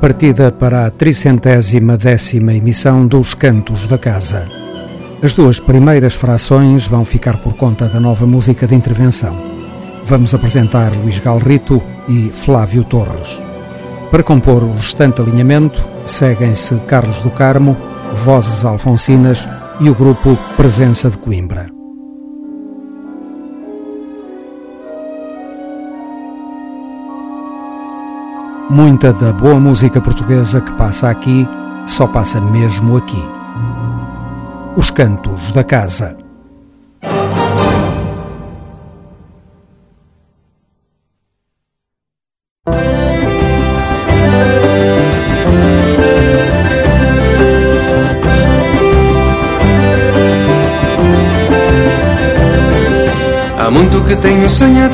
partida para a tricentésima décima emissão dos Cantos da Casa. As duas primeiras frações vão ficar por conta da nova música de intervenção. Vamos apresentar Luís Galrito e Flávio Torres. Para compor o restante alinhamento, seguem-se Carlos do Carmo, Vozes Alfonsinas e o grupo Presença de Coimbra. Muita da boa música portuguesa que passa aqui só passa mesmo aqui. Os Cantos da Casa. Há muito que tenho sonho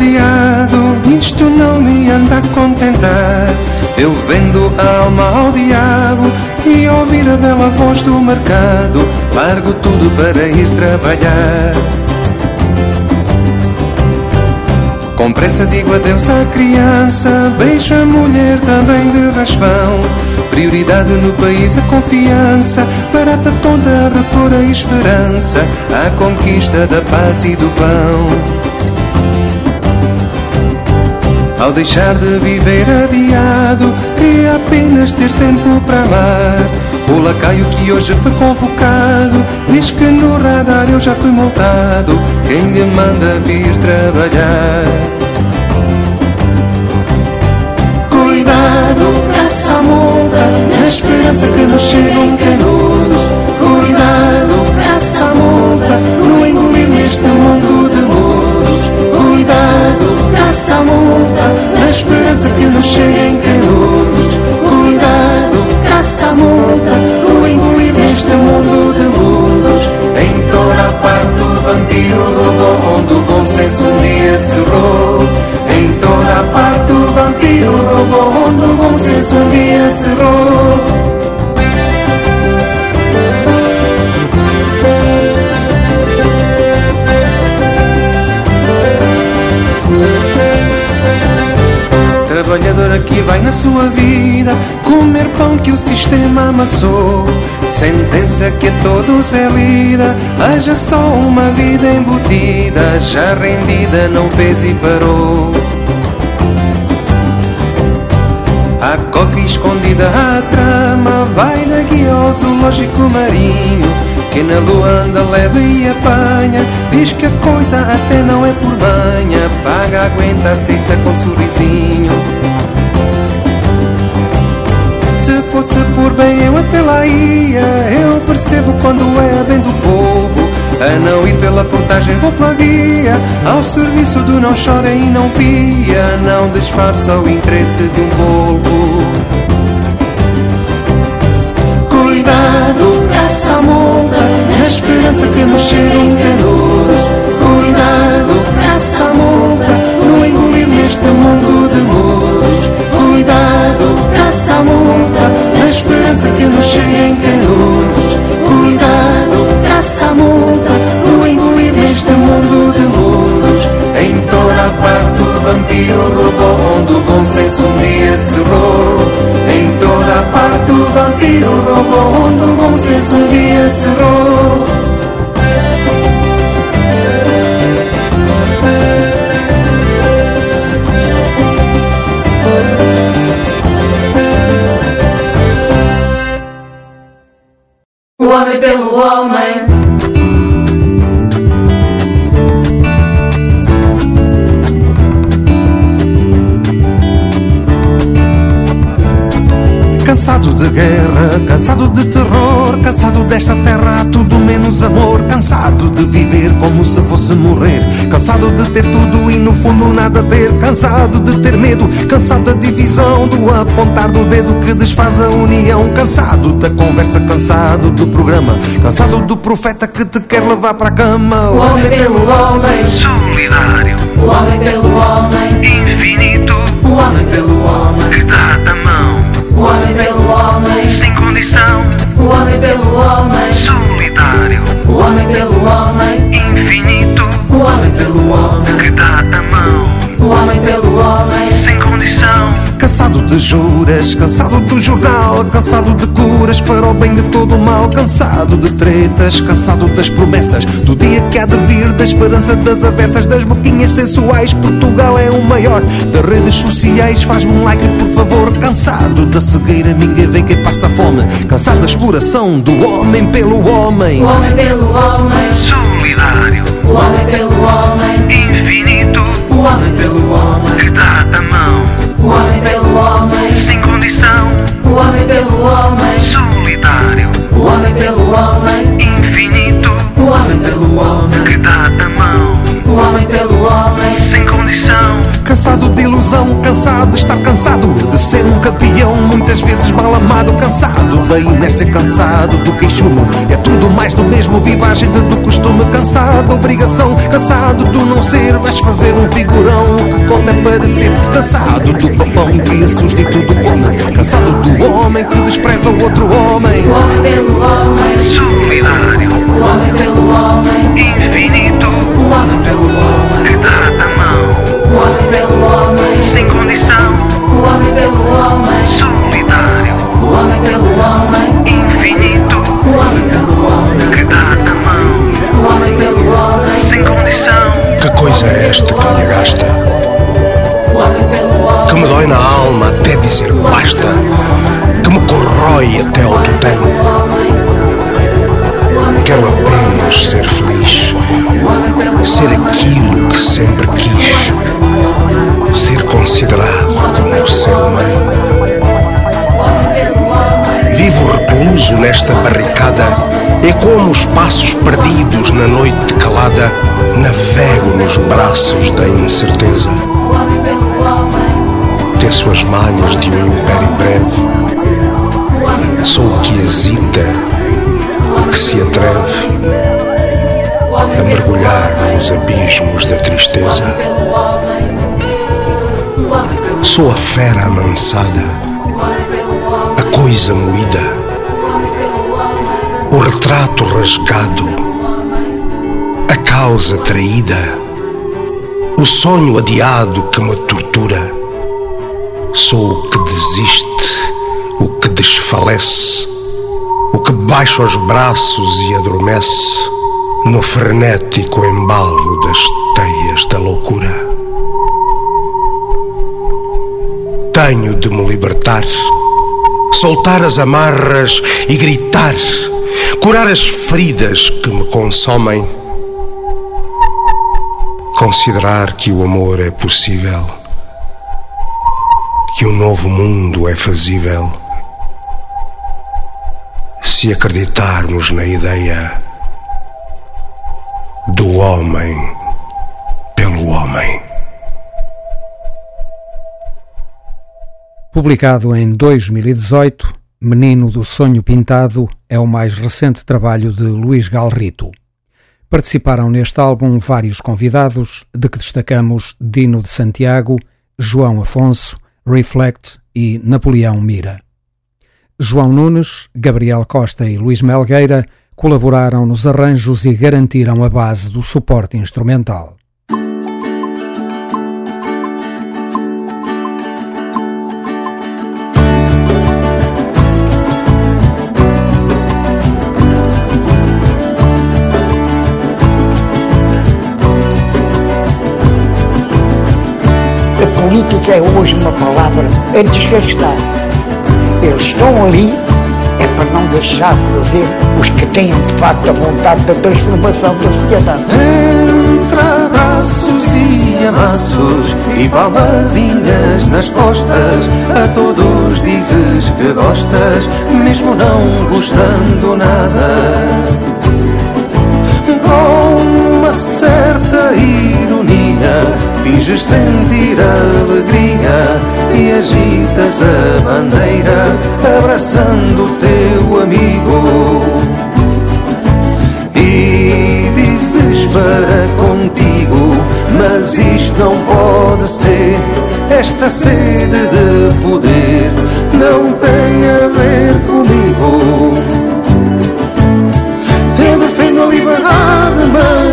alma ao diabo e ouvir a bela voz do mercado, largo tudo para ir trabalhar. Com pressa digo adeus à criança, beijo a mulher também de raspão. Prioridade no país a confiança, barata toda a repor a esperança, a conquista da paz e do pão. Ao deixar de viver adiado, queria apenas ter tempo para amar. O lacaio que hoje foi convocado diz que no radar eu já fui multado. Quem me manda vir trabalhar? Cuidado, caça a na esperança que nos chegam canudos. Cuidado, caça a no engolir neste mundo de muros. Cuidado, caça a multa, na esperança que nos cheguem canudos. Cuidado, caça multa, no engolir neste mundo de muros. Em toda a parte o vampiro rodou, onde o bom senso um dia cerrou. Em toda a parte o vampiro rodou, onde o bom senso um dia. Trabalhadora vai na sua vida comer pão que o sistema amassou. Sentença que a todos é lida, haja só uma vida embutida, já rendida, não fez e parou. A coca escondida à trama vai daqui ao zoológico marinho Que na lua anda leve e apanha Diz que a coisa até não é por banha Paga, aguenta, aceita com sorrisinho Se fosse por bem eu até lá ia. Eu percebo quando é bem do povo. A não ir pela portagem vou pela via. Ao serviço do não chora e não pia. Não disfarça o interesse de um povo. Cuidado, caça a multa Na esperança que nos cheguem canudos Cuidado, caça a multa No engolir neste mundo Cuidado, caça a multa Na esperança que nos cheguem canudos Cuidado, caça a multa No engolir neste mundo de muros Em toda a parte o vampiro roubou Onde o bom senso um dia cerrou Em toda a parte o vampiro roubou Onde o bom senso um dia cerrou O menos amor. Cansado de viver como se fosse morrer, cansado de ter tudo e no fundo nada ter. Cansado de ter medo, cansado da divisão, do apontar do dedo que desfaz a união. Cansado da conversa, cansado do programa, cansado do profeta que te quer levar para a cama. O homem pelo homem. solidário, O homem pelo homem. infinito, O homem pelo homem. que dá a mão, O homem pelo homem. sem condição, O homem pelo homem. solidário, O homem pelo homem. infinito, O homem pelo homem. que dá a mão, O homem pelo homem. sem condição, Cansado de juras, cansado do jornal, cansado de curas para o bem de todo o mal, cansado de tretas, cansado das promessas, do dia que há de vir, da esperança das avessas, das boquinhas sensuais. Portugal é o maior das redes sociais. Faz-me um like, por favor. Cansado da cegueira, ninguém vê quem passa fome. Cansado da exploração do homem pelo homem. O homem pelo homem, solidário, o homem pelo homem, infinito, homem pelo homem, que dá a mão, o homem pelo homem, sem condição, o homem pelo homem, solidário, o homem pelo homem, infinito, o homem pelo homem, que dá a mão, o homem pelo homem, condição, Cansado de ilusão, cansado de estar cansado de ser um campeão, muitas vezes mal amado, cansado da inércia, cansado do queixume. É tudo mais do mesmo, viva a gente do costume, cansado da obrigação, cansado do não ser, vais fazer um figurão. O que conta é parecer, cansado do papão que assusta e tudo come, cansado do homem que despreza o outro homem. o homem pelo homem, solidário, o homem pelo homem, infinito, o homem pelo é esta que me agasta? Que me dói na alma até dizer basta? Que me corrói até ao tutano? Quero apenas ser feliz. Ser aquilo que sempre quis. Ser considerado como ser humano. Vivo recluso nesta barricada. É como os passos perdidos na noite calada. Navego nos braços da incerteza. Teço as malhas de um império breve. Sou o que hesita, o que se atreve a mergulhar nos abismos da tristeza. Sou a fera amansada, a coisa moída, o retrato rasgado, a causa traída, o sonho adiado que me tortura. Sou o que desiste, o que desfalece, o que baixa os braços e adormece no frenético embalo das teias da loucura. Tenho de me libertar, soltar as amarras e gritar, curar as feridas que me consomem, considerar que o amor é possível, que um novo mundo é fazível, se acreditarmos na ideia do homem pelo homem. Publicado em 2018, Menino do Sonho Pintado é o mais recente trabalho de Luís Galrito. Participaram neste álbum vários convidados, de que destacamos Dino de Santiago, João Afonso, Reflect e Napoleão Mira. João Nunes, Gabriel Costa e Luís Melgueira colaboraram nos arranjos e garantiram a base do suporte instrumental. É hoje uma palavra a desgastar. Eles estão ali é para não deixar de ver os que têm de facto a vontade da transformação da sociedade. Entre abraços e amassos e palmadinhas nas costas, a todos dizes que gostas, mesmo não gostando nada. Com uma certa finges sentir alegria e agitas a bandeira, abraçando o teu amigo e dizes para contigo, mas isto não pode ser. Esta sede de poder não tem a ver comigo. Eu defendo a liberdade, mas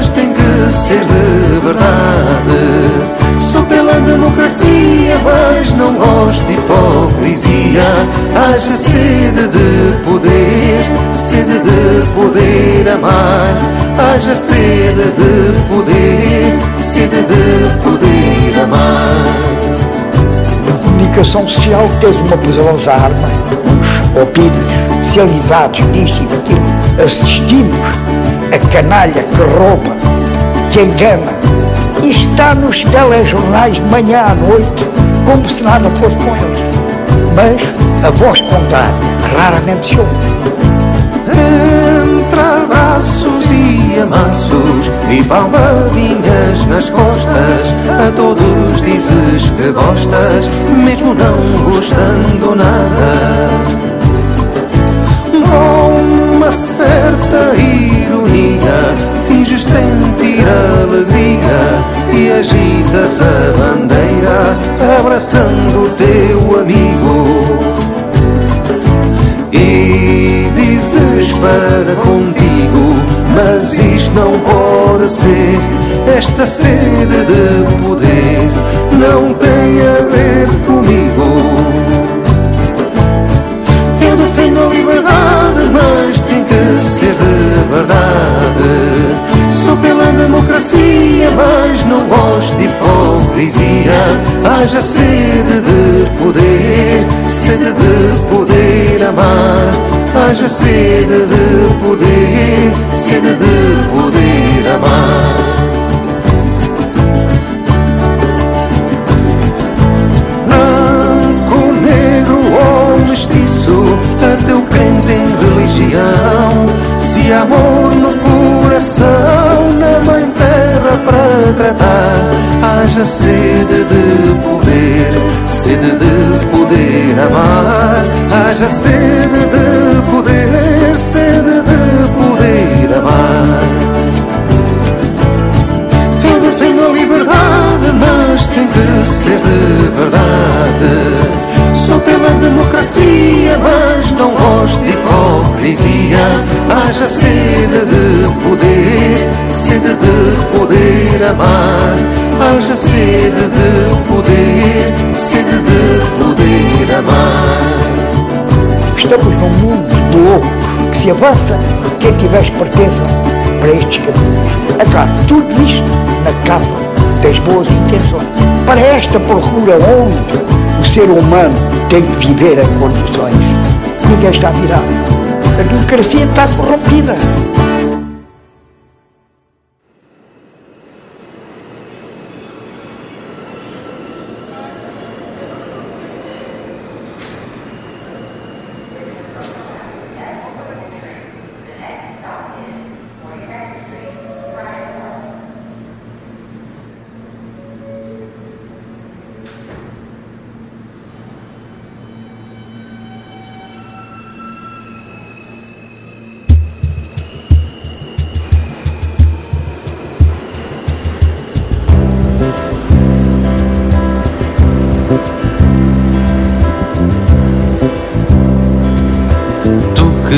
ser de verdade. Sou pela democracia, mas não gosto de haja sede de poder, sede de poder amar, haja sede de poder, sede de poder amar. Na comunicação social tens uma poderosa arma, os opínios especializados nisto e naquilo. Assistimos a canalha que rouba, que engana, está nos telejornais de manhã à noite, como se nada fosse com eles. Mas a voz contrária raramente se ouve. Entre abraços e amassos e palmadinhas nas costas, a todos dizes que gostas, mesmo não gostando nada. Ironia, finges sentir alegria e agitas a bandeira, abraçando o teu amigo e dizes para contigo, mas isto não pode ser. Esta sede de poder não tem a ver comigo. Eu defendo a liberdade, mas tem que ser de verdade. Sou pela democracia, mas não gosto de hipocrisia. Haja sede de poder, sede de poder amar. Haja sede de poder, sede de poder amar. Amor coração, na mãe terra para tratar, haja sede de poder, sede de poder amar. Haja sede de poder, sede de poder amar. Eu defendo a liberdade, mas tem que ser de verdade. Democracia, mas não gosto de hipocrisia. Haja sede de poder, sede de poder amar. Haja sede de poder, sede de poder amar. Estamos num mundo de loucos que se avança quem tiver esperteza para estes caminhos. É claro, tudo isto na capa das boas intenções. Para esta procura onde o ser humano tem que viver em condições, ninguém está virado. A democracia está corrompida.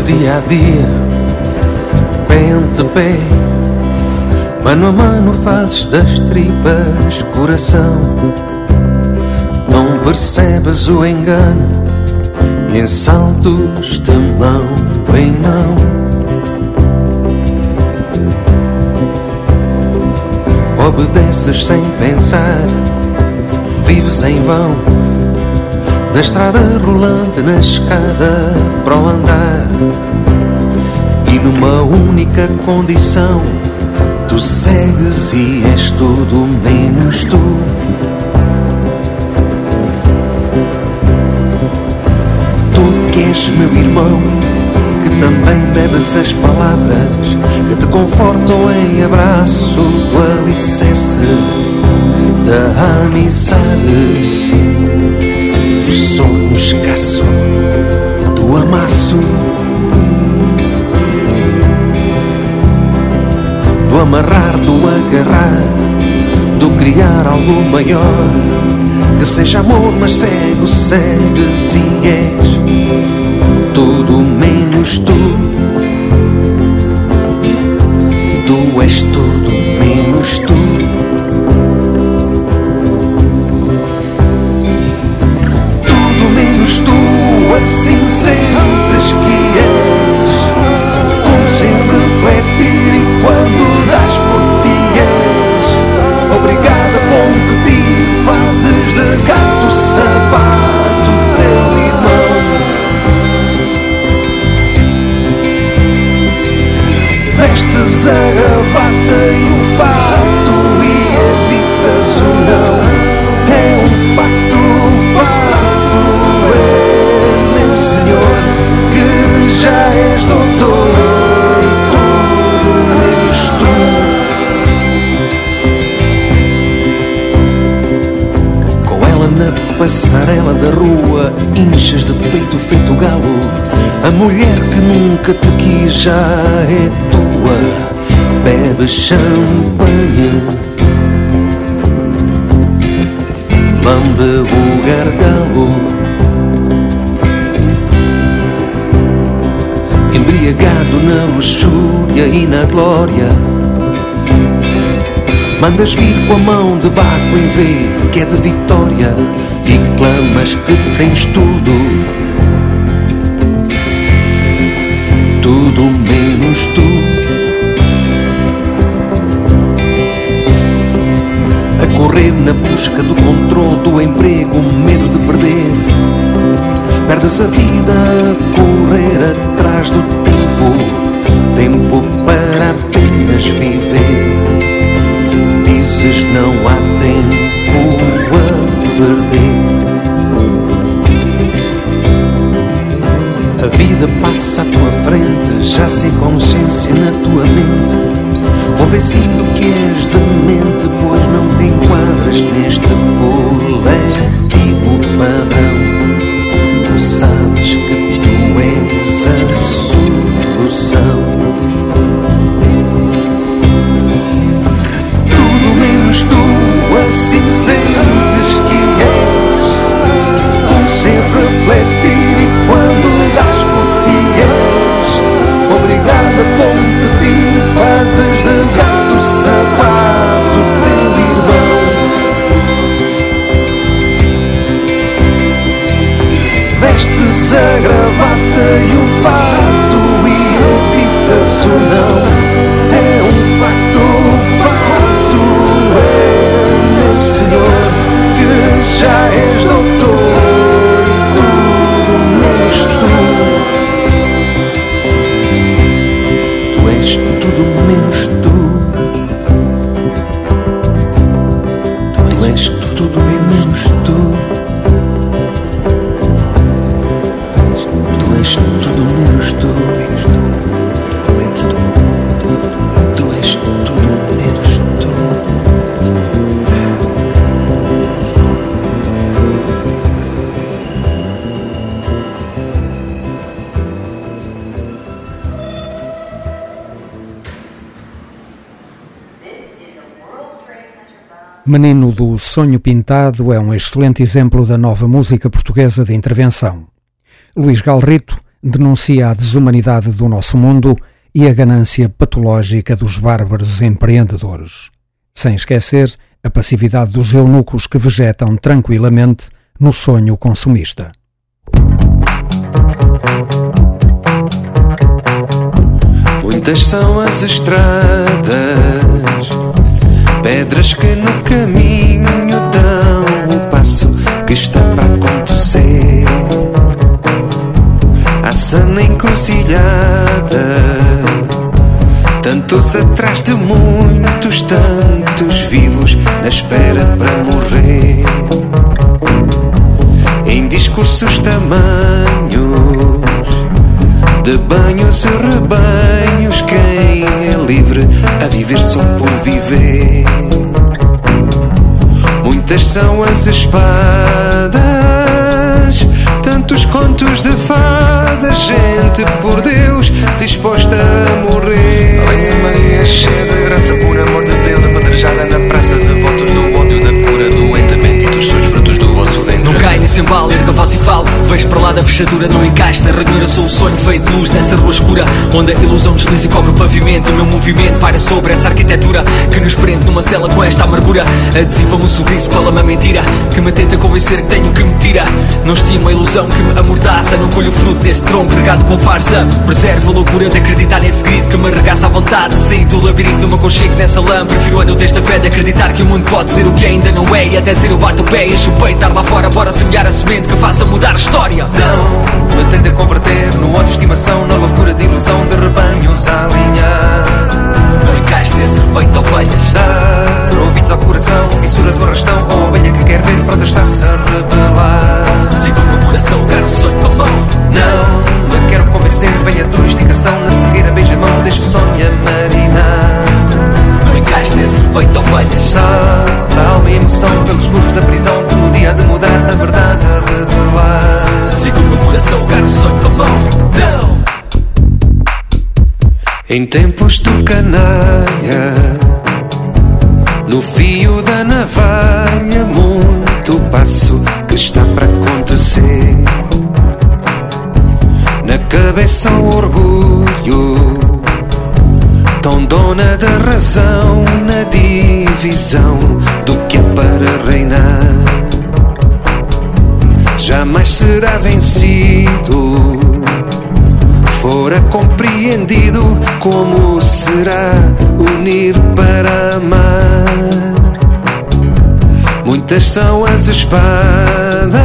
Dia a dia, pé ante pé, mano a mano fazes das tripas coração. Não percebes o engano e em saltos de mão em mão. Obedeces sem pensar, vives em vão. Na estrada rolante, na escada para o andar. E numa única condição Tu segues e és tudo menos tu. Tu que és meu irmão Que também bebes as palavras Que te confortam em abraço Do alicerce da amizade do sonho escasso, do amasso, do amarrar, do agarrar, do criar algo maior, que seja amor, mas cego, segues e és tudo menos tu. Tu és tudo a gravata passarela da rua, inchas de peito feito galo. A mulher que nunca te quis já é tua, bebe champanhe. Lambe o gargalo. Embriagado na luxúria e na glória Mandas vir com a mão de baco em V que é de vitória e clamas que tens tudo. Tudo menos tu. A correr na busca do controle do emprego, medo de perder. Perdes a vida a correr atrás do tempo, tempo para apenas viver vezes não há tempo a perder. A vida passa à tua frente, já sem consciência na tua mente. Convencido que és demente, pois não te enquadras neste coletivo padrão. Tu sabes que tu és assim sentes que és um ser refletir e quando das por ti és. Obrigado a competir fazes de gato sapato teu irmão. Vestes a gravata e o fato já Menino do Sonho Pintado é um excelente exemplo da nova música portuguesa de intervenção. Luís Galrito denuncia a desumanidade do nosso mundo e a ganância patológica dos bárbaros empreendedores. Sem esquecer a passividade dos eunucos que vegetam tranquilamente no sonho consumista. Muitas são as estradas Pedras que no caminho dão o passo que está para acontecer. A sana encruzilhada, tantos atrás de muitos, tantos vivos na espera para morrer. Em discursos tamanhos de banhos e rebanhos, quem é livre a viver só por viver. Muitas são as espadas, tantos contos de fadas, gente por Deus disposta a morrer. Aleluia Maria, cheia de graça, por amor de Deus, apedrejada na praça de votos sem bala, erga a voz e falo. Vejo para lá da fechadura, não encaixe na ranhura. Sou o sonho feito de luz nessa rua escura, onde a ilusão desliza e cobre o pavimento. O meu movimento para sobre essa arquitetura que nos prende numa cela com esta amargura. Adesiva-me um sorriso, cola-me a mentira que me tenta convencer que tenho que me tira. Não estimo a ilusão que me amordaça. Não colho o fruto desse tronco regado com farsa. Preservo a loucura de acreditar nesse grito que me arregaça à vontade. Sair do labirinto de uma conchego nessa lã. Prefiro a nudez da fé de acreditar que o mundo pode ser o que ainda não é. E até ser o bato o pé e peito, estar lá fora, bora semear a semente que faça mudar a história. Não me tenta converter no ódio de estimação, na loucura de ilusão de rebanhos a alinhar. Não encaixe nesse rebanho de ovelhas. Dar ouvidos ao coração, fissuras do arrastão, a ovelha que quer ver pronta está-se a rebelar. Siga o meu coração, o sonho com a mão. Não me quero convencer, venha a tua instigação, na cegueira beija a mão, deixa o sonho a marinar. Ficaste nesse peito tão velho Salta a alma e emoção pelos muros da prisão Pelo dia de mudar a verdade a revelar. Sigo o meu coração, o carro sonho tão mão Não! Em tempos do canalha No fio da navalha Muito passo que está para acontecer. Na cabeça o orgulho tão dona da razão, na divisão do que é para reinar. Jamais será vencido fora compreendido como será unir para amar. Muitas são as espadas,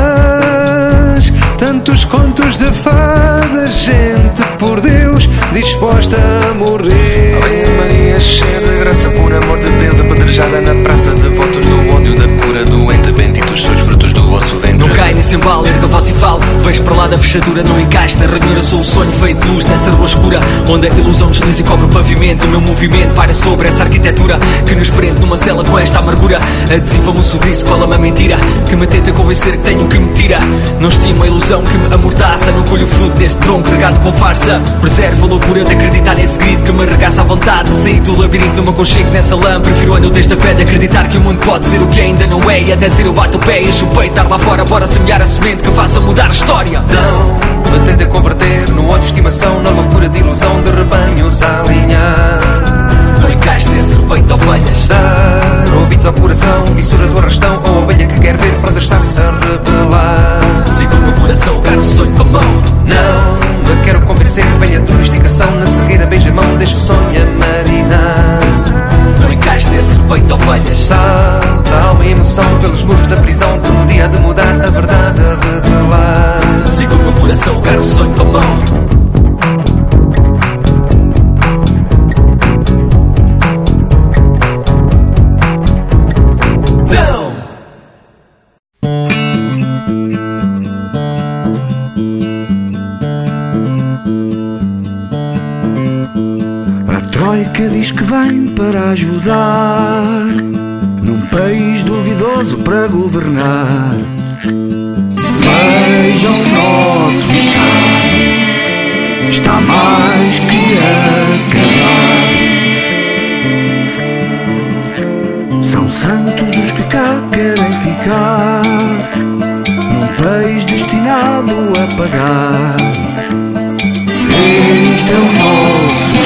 tantos contos de fadas, gente por Deus disposta a morrer. Ave Maria, cheia de graça pura, amor de Deus, apedrejada na praça, devotos do ódio da cura, doente, benditos sois frutos do vosso ventre. Não cai nesse embalo, erga a voz e falo Vejo para lá da fechadura, não encaixe Na ranhura sou o sonho feito de luz nessa rua escura Onde a ilusão desliza e cobre o pavimento. O meu movimento para sobre essa arquitetura Que nos prende numa cela com esta amargura. Adesiva-me um sorriso, cola-me a mentira Que me tenta convencer que tenho o que me tira. Não estimo a ilusão que me amordaça Não colho o fruto desse tronco regado com farsa. Preservo a loucura de acreditar nesse grito Que me arregaça à vontade. Sair do labirinto, não me aconchego nessa lã. Prefiro a nudez da fé de acreditar que o mundo pode ser o que ainda não é. E até ser eu bato o pé e o peito Estar lá fora, bora semear a semente que faça mudar a história. Não me tenta converter no ódio de estimação, na loucura de ilusão de rebanhos a alinhar. Não encaixe nesse rebanho de ovelhas. Dar ouvidos ao coração, fissura do arrastão, a ovelha que quer ver pronto está-se a rebelar. Siga o meu coração, o sonho com a mão. Não quero convencer, venha domesticação, na cegueira beija a mão, deixa o sonho a marinar. Não encaixe nesse rebanho de ovelhas Salta a alma e emoção pelos muros da prisão, de um dia de mudar a verdade a revelar. Siga o meu coração, agarra o sonho com a mão Troika diz que vem para ajudar Num país duvidoso para governar. Vejam o nosso Estado Está mais que acabado São santos os que cá querem ficar Num país destinado a pagar. Este é o nosso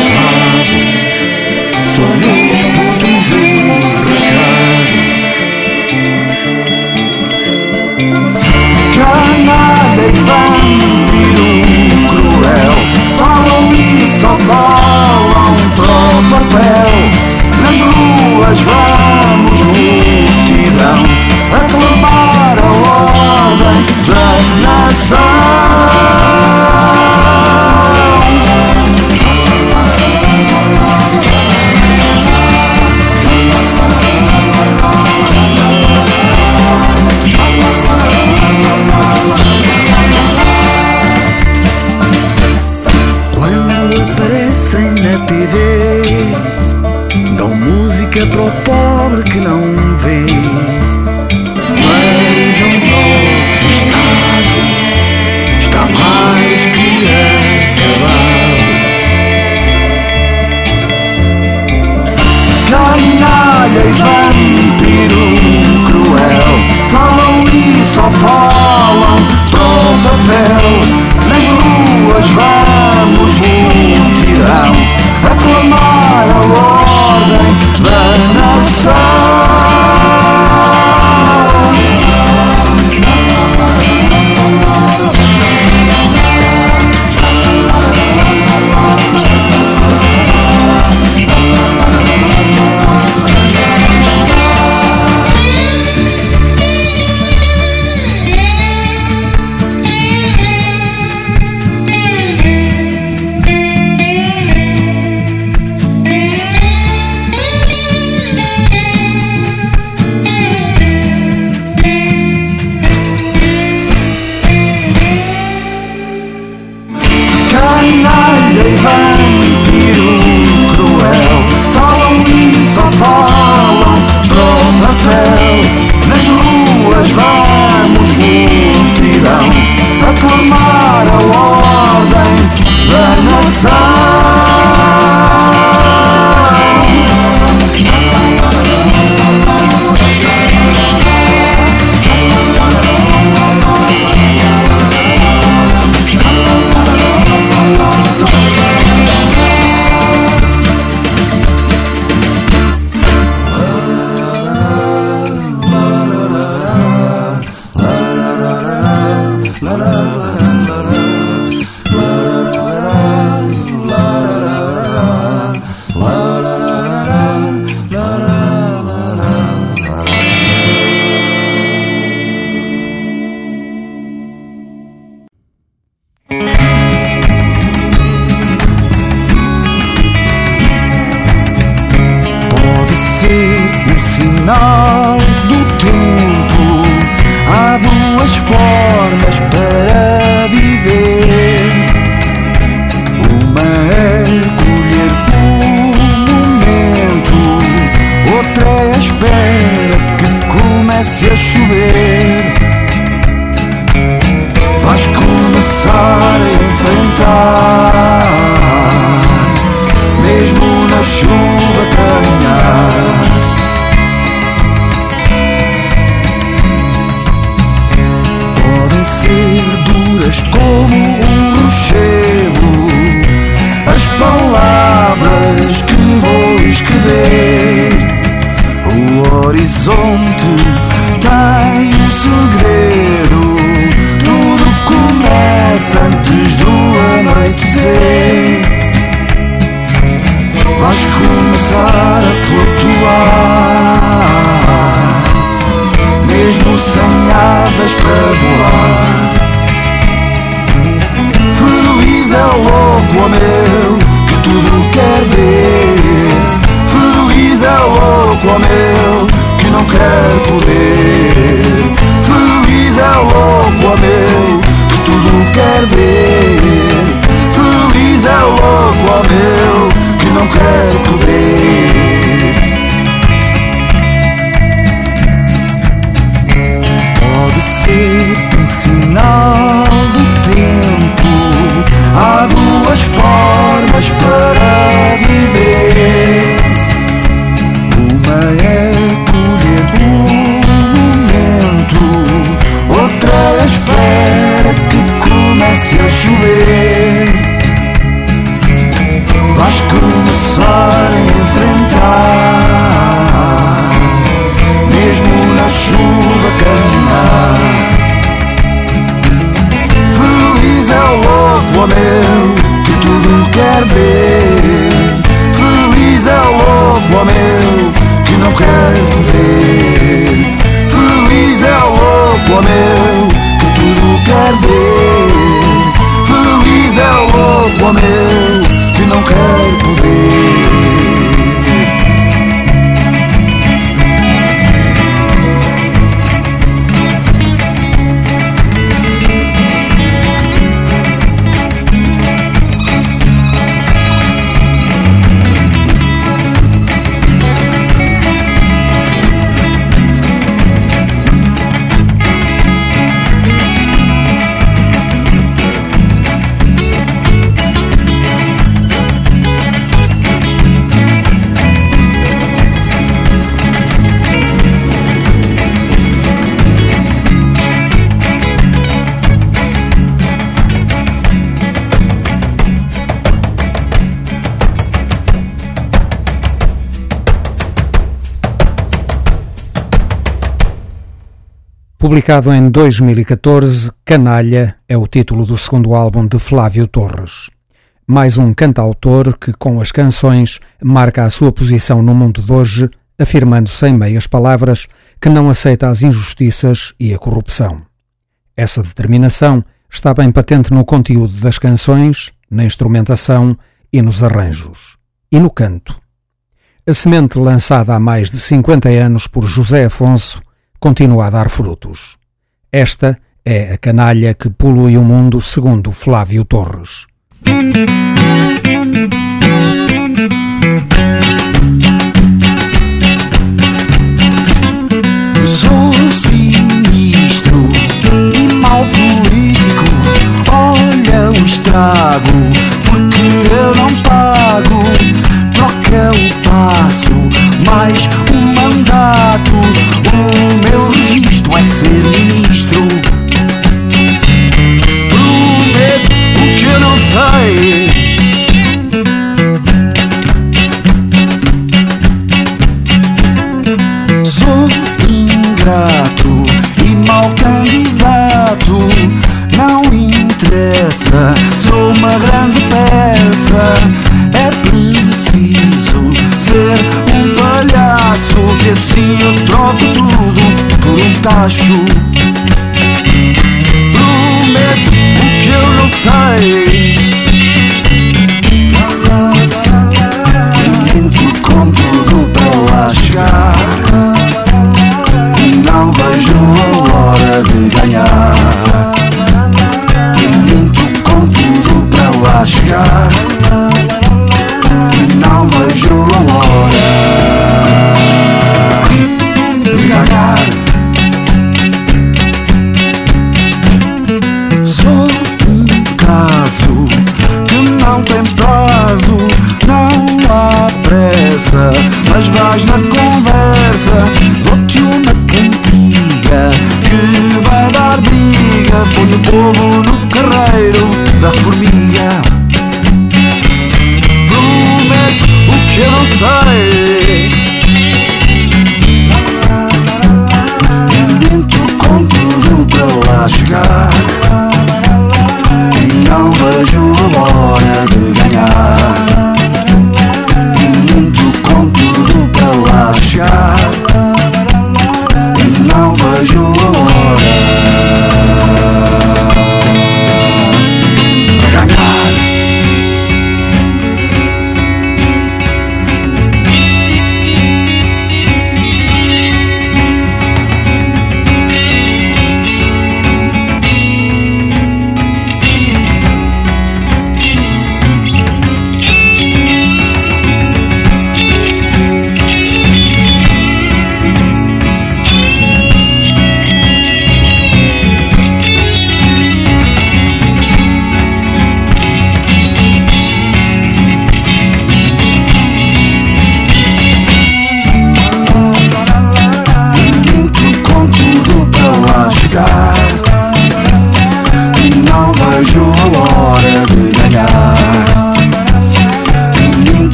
Publicado em 2014, Canalha é o título do segundo álbum de Flávio Torres. Mais um cantautor que, com as canções, marca a sua posição no mundo de hoje, afirmando sem meias palavras que não aceita as injustiças e a corrupção. Essa determinação está bem patente no conteúdo das canções, na instrumentação e nos arranjos. E no canto. A semente lançada há mais de 50 anos por José Afonso continua a dar frutos. Esta é a canalha que polui o mundo, segundo Flávio Torres. Sou sinistro e mal político. Olha o estrago, porque eu não pago é um passo, mais um mandato. O meu registro é ser ministro. Prometo o que eu não sei. Sou ingrato e mau candidato. Não interessa, sou uma grande peça. É preciso ser um palhaço que assim eu troco tudo por um tacho. Prometo o que eu não sei Tento com tudo pra lá chegar E não vejo a hora de ganhar. E minto com tudo pra lá chegar não vai a.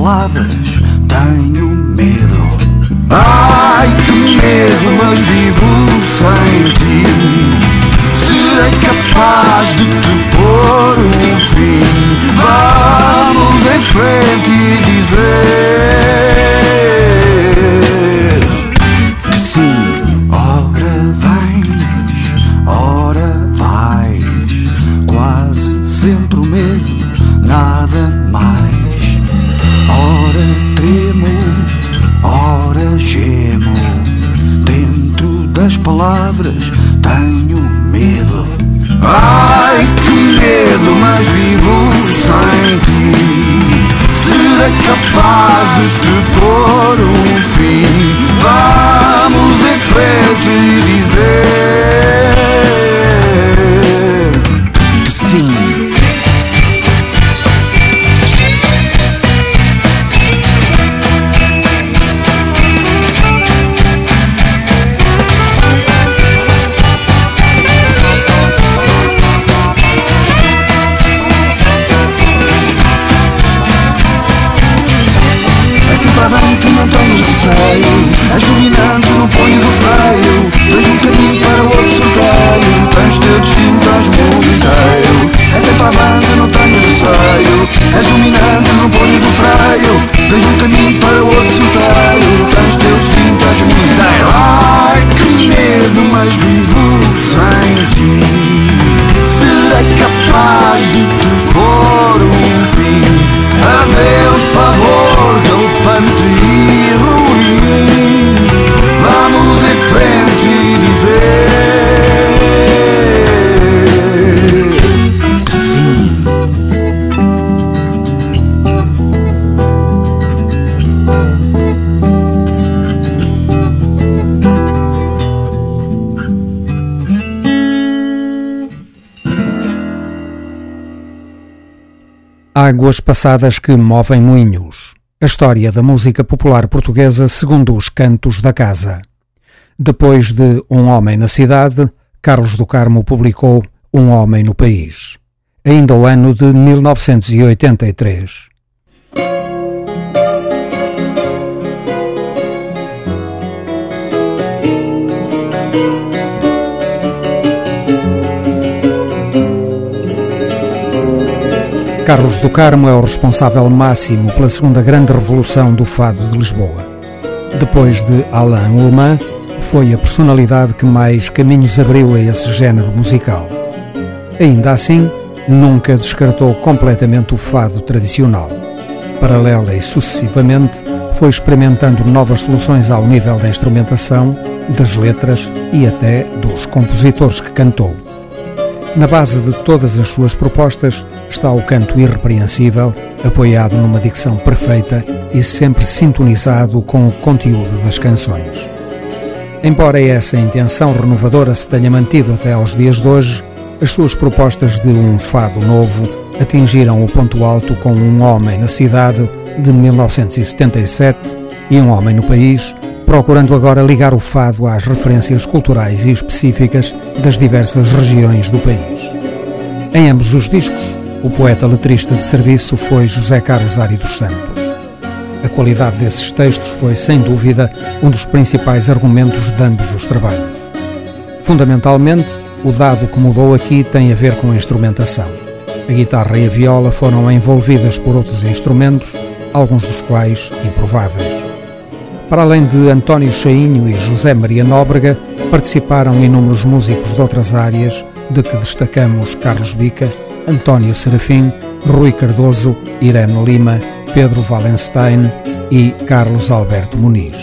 palavras, tenho medo. Ai que medo, mas vivo sem ti. Serei capaz de te pôr um fim. Vamos em frente e águas passadas que movem moinhos. A história da música popular portuguesa segundo os cantos da casa. Depois de Um Homem na Cidade, Carlos do Carmo publicou Um Homem no País, ainda o ano de 1983. Carlos do Carmo é o responsável máximo pela segunda grande revolução do fado de Lisboa. Depois de Alain Ullmann, foi a personalidade que mais caminhos abriu a esse género musical. Ainda assim, nunca descartou completamente o fado tradicional. Paralela e sucessivamente, foi experimentando novas soluções ao nível da instrumentação, das letras e até dos compositores que cantou. Na base de todas as suas propostas está o canto irrepreensível, apoiado numa dicção perfeita e sempre sintonizado com o conteúdo das canções. Embora essa intenção renovadora se tenha mantido até aos dias de hoje, as suas propostas de um fado novo atingiram o ponto alto com Um Homem na Cidade, de 1977, e Um Homem no País, procurando agora ligar o fado às referências culturais e específicas das diversas regiões do país. Em ambos os discos, o poeta letrista de serviço foi José Carlos Ari dos Santos. A qualidade desses textos foi, sem dúvida, um dos principais argumentos de ambos os trabalhos. Fundamentalmente, o dado que mudou aqui tem a ver com a instrumentação. A guitarra e a viola foram envolvidas por outros instrumentos, alguns dos quais improváveis. Para além de António Chainho e José Maria Nóbrega, participaram inúmeros músicos de outras áreas, de que destacamos Carlos Bica, António Serafim, Rui Cardoso, Irene Lima, Pedro Wallenstein e Carlos Alberto Muniz.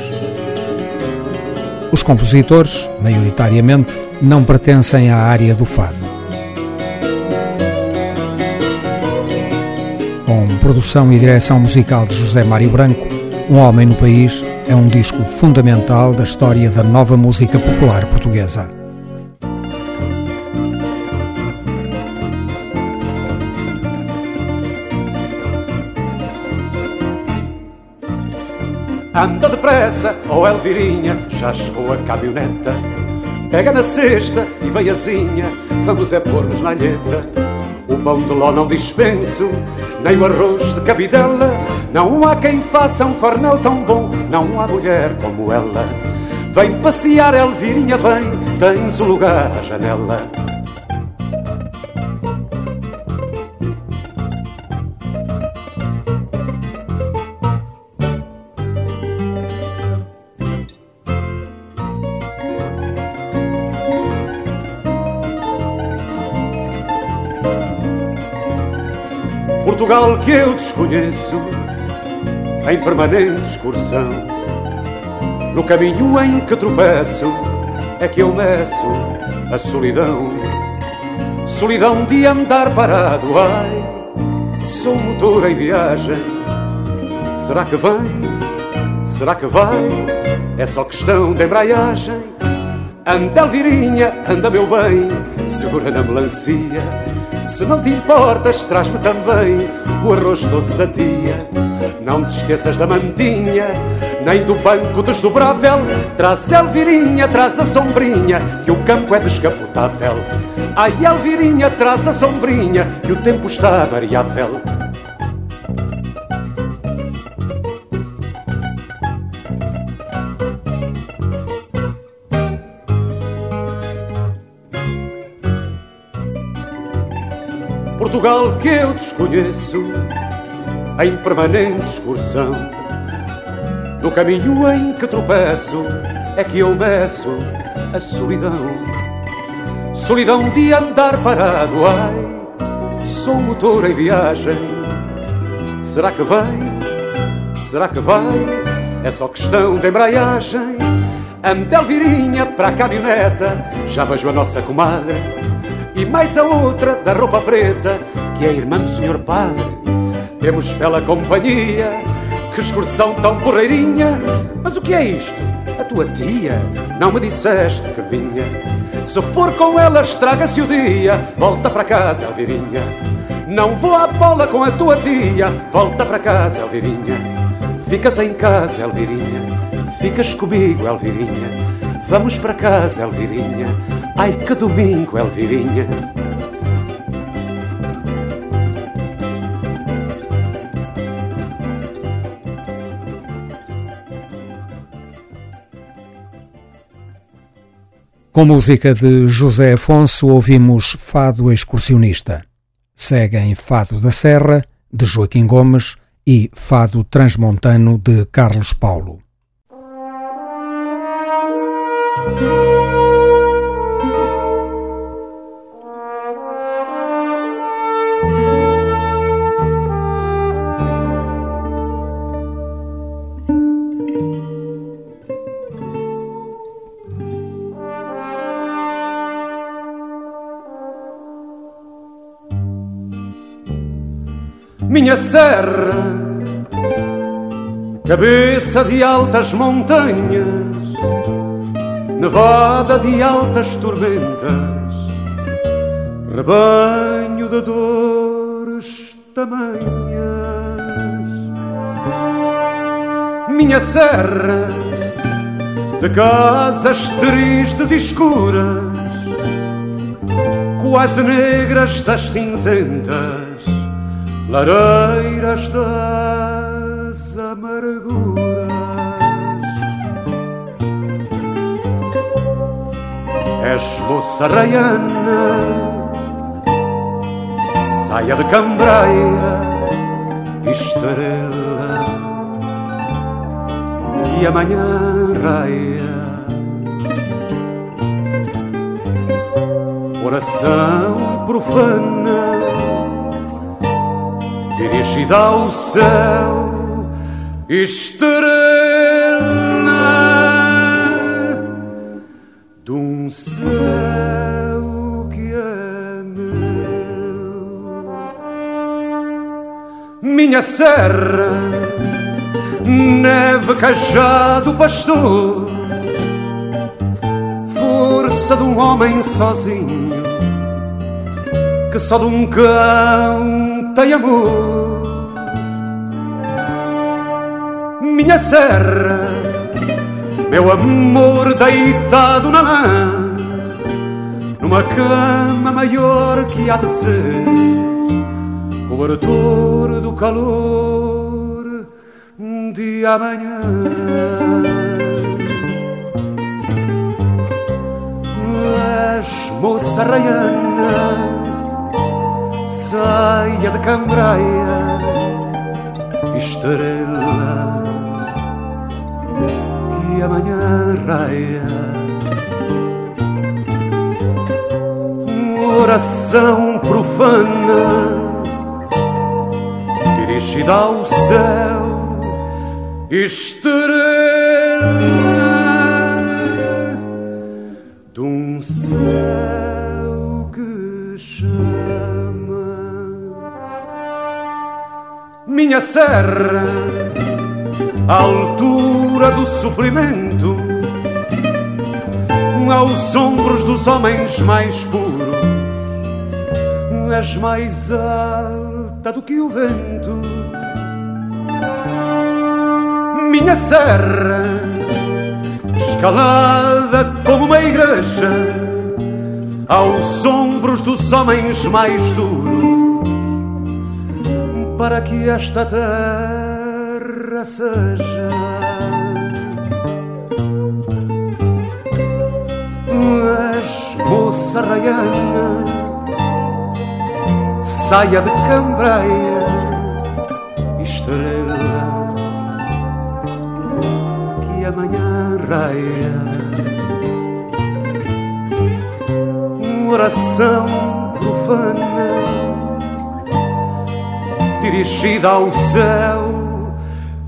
Os compositores, maioritariamente, não pertencem à área do fado. Com produção e direção musical de José Mário Branco, Um Homem no País é um disco fundamental da história da nova música popular portuguesa. Anda depressa, ó oh Elvirinha, já chegou a caminhoneta. Pega na cesta e veiazinha, vamos é pôr-nos na alheta. O pão de ló não dispenso, nem o arroz de cabidela. Não há quem faça um farnel tão bom, não há mulher como ela. Vem passear, Elvirinha, vem, tens um lugar à janela. Portugal que eu desconheço, em permanente excursão. No caminho em que tropeço, é que eu meço a solidão. Solidão de andar parado, ai, sou motor em viagem. Será que vem? Será que vai? É só questão de embreagem. Anda, Elvirinha, anda, meu bem, segura na melancia. Se não te importas, traz-me também o arroz doce da tia. Não te esqueças da mantinha, nem do banco desdobrável. Traz Elvirinha, traz a sombrinha, que o campo é descapotável. Ai, Elvirinha, traz a sombrinha, que o tempo está variável. Portugal que eu desconheço, em permanente excursão. No caminho em que tropeço, é que eu meço a solidão. Solidão de andar parado, ai, sou motor em viagem. Será que vem? Será que vai? É só questão de embreagem. Ande Elvirinha para a caminhoneta, já vejo a nossa comadre e mais a outra da roupa preta, que é irmã do senhor padre. Temos bela companhia, que excursão tão porreirinha. Mas o que é isto? A tua tia não me disseste que vinha. Se for com ela, estraga-se o dia. Volta para casa, Elvirinha. Não vou à bola com a tua tia. Volta para casa, Elvirinha. Ficas em casa, Elvirinha. Ficas comigo, Elvirinha. Vamos para casa, Elvirinha. Ai, que domingo, Elvirinha. Com música de José Afonso, ouvimos Fado Excursionista. Seguem Fado da Serra, de Joaquim Gomes, e Fado Transmontano, de Carlos Paulo. Minha serra, cabeça de altas montanhas, nevada de altas tormentas, rebanho de dores tamanhas. Minha serra, de casas tristes e escuras, quase negras das cinzentas lareiras das amarguras. És moça raiana, saia de cambraia, estrela, e amanhã raia. Oração profana dirigida ao céu, estrela de um céu que é meu. Minha serra, neve cajado pastor, força de um homem sozinho que só de um cão tem amor. Minha serra, meu amor deitado na lã, numa cama maior que há de ser, cobertor do calor de amanhã. És moça raiana saia de cambraia, estrela que amanhã raia. Oração profana dirigida ao céu, estrela de um céu. Minha serra, à altura do sofrimento, aos ombros dos homens mais puros, és mais alta do que o vento. Minha serra, escalada como uma igreja, aos ombros dos homens mais duros para que esta terra seja moça raiana saia de cambraia estrela que amanhã raia. Oração profana dirigida ao céu,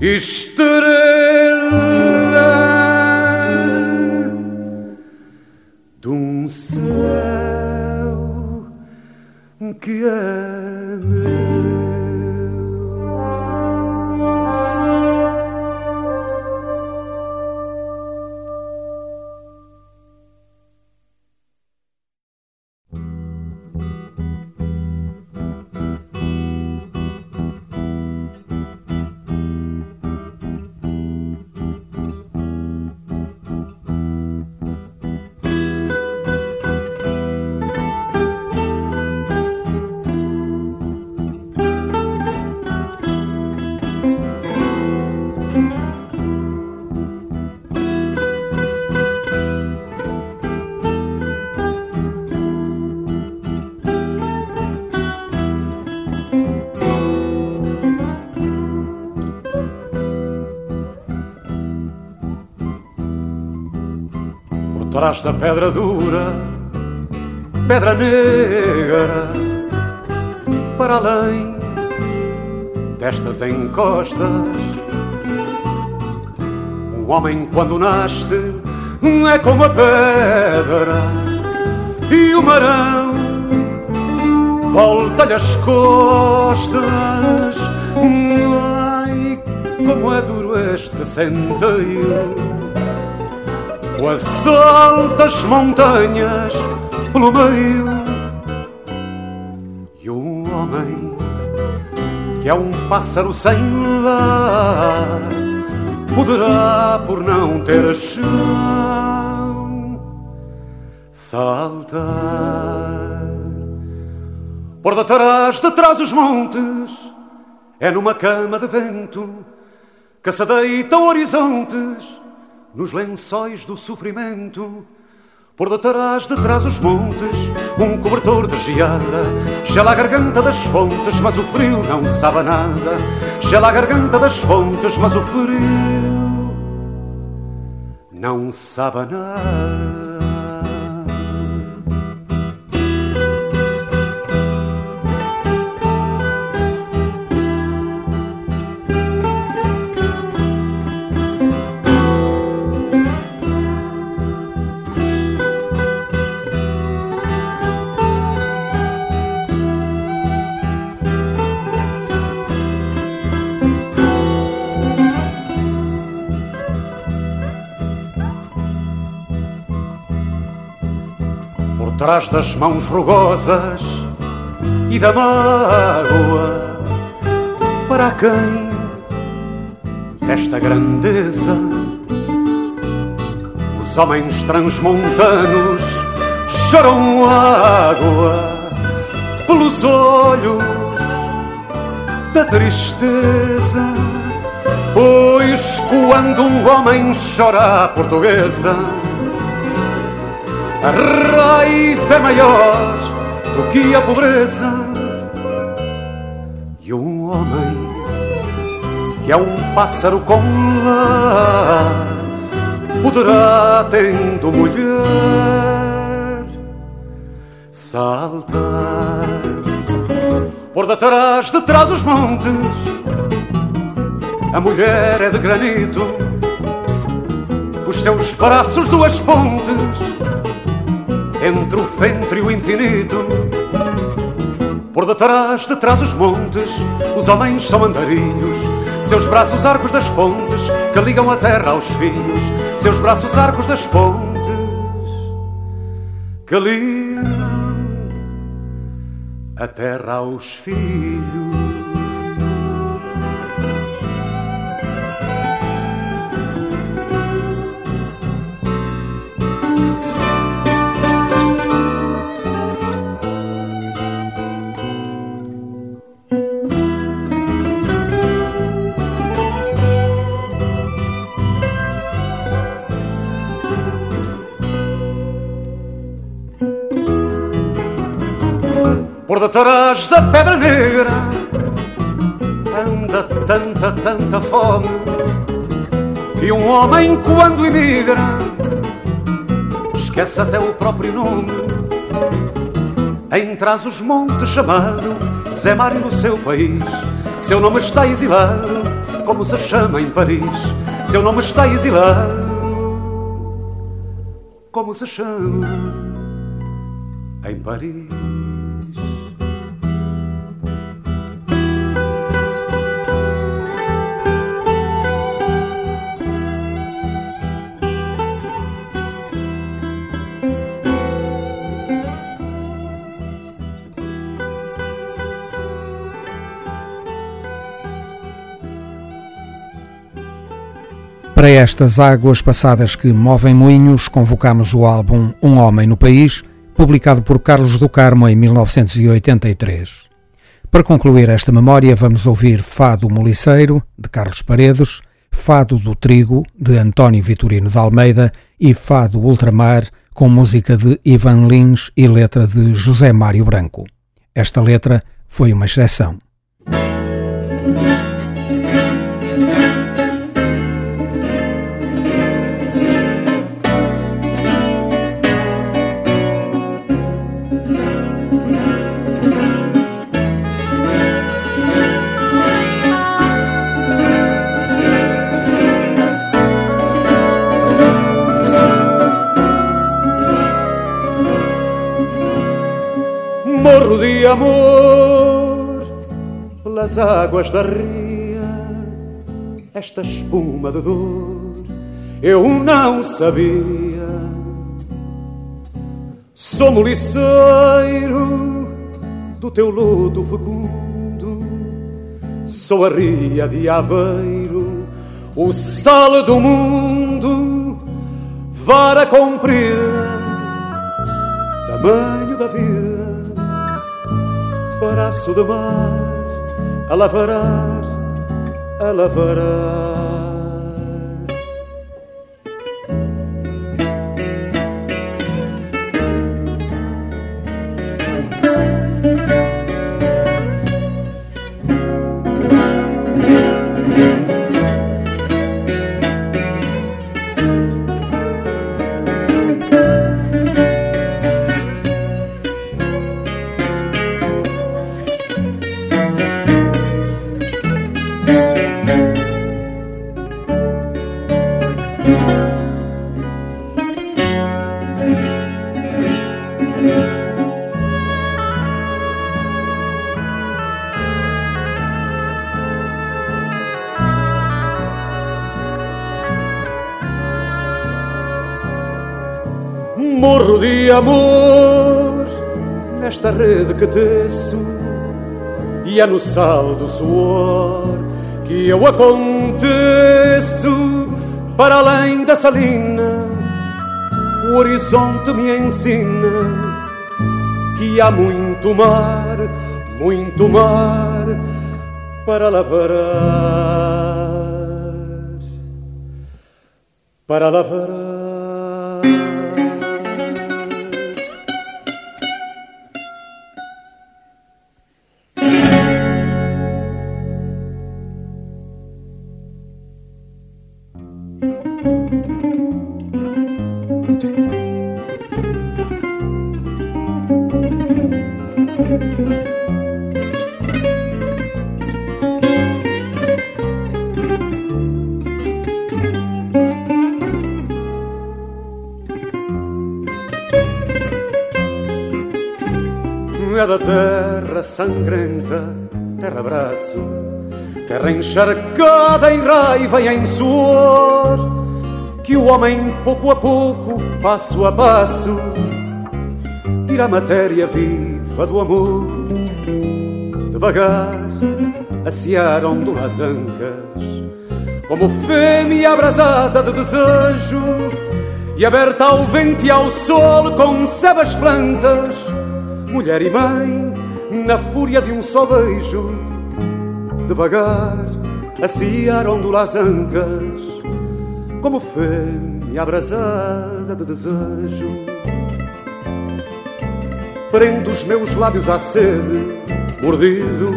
estrela trás da pedra dura, pedra negra, para além destas encostas. Um homem quando nasce é como a pedra e o marão volta-lhe as costas. Ai, como é duro este centeio com as altas montanhas pelo meio. E um homem que é um pássaro sem lar poderá por não ter chão saltar. Por detrás de trás os montes é numa cama de vento que se deitam horizontes nos lençóis do sofrimento. Por detrás de trás os montes, um cobertor de geada, gela a garganta das fontes, mas o frio não sabe nada. Gela a garganta das fontes, mas o frio não sabe nada. Trás das mãos rugosas e da mágoa para quem desta grandeza. Os homens transmontanos choram água pelos olhos da tristeza pois quando um homem chora a portuguesa a raiva é maior do que a pobreza. E um homem que é um pássaro com lar poderá, tendo mulher, saltar por detrás de trás dos montes. A mulher é de granito, os seus braços duas pontes entre o ventre e o infinito. Por detrás, detrás os montes, os homens são andarilhos, seus braços arcos das pontes que ligam a terra aos filhos, seus braços arcos das pontes que ligam a terra aos filhos. Detrás da pedra negra anda tanta, tanta fome. E um homem, quando emigra, esquece até o próprio nome. Em trás os montes chamado Zé Mário no seu país. Seu nome está exilado, como se chama em Paris. Seu nome está exilado, como se chama em Paris. Para estas águas passadas que movem moinhos, convocamos o álbum Um Homem no País, publicado por Carlos do Carmo em 1983. Para concluir esta memória, vamos ouvir Fado Moliceiro, de Carlos Paredes, Fado do Trigo, de António Vitorino de Almeida e Fado Ultramar, com música de Ivan Lins e letra de José Mário Branco. Esta letra foi uma exceção. Amor pelas águas da ria, esta espuma de dor eu não sabia. Sou moliceiro do teu lodo fecundo, sou a ria de Aveiro, o sal do mundo, vara comprida, tamanho da vida, braço de mar, a lavrar, a lavrar. Amor nesta rede que teço e é no sal do suor que eu aconteço para além da salina. O horizonte me ensina que há muito mar, muito mar para lavrar, para lavrar. Encharcada em raiva e em suor, que o homem pouco a pouco, passo a passo, tira a matéria viva do amor. Devagar, aciaram de as ancas, como fêmea abrasada de desejo, e aberta ao vento e ao sol, concebe as plantas mulher e mãe, na fúria de um só beijo, devagar aciaram do ancas, como fêmea abrasada de desejo. Prendo os meus lábios à sede, mordido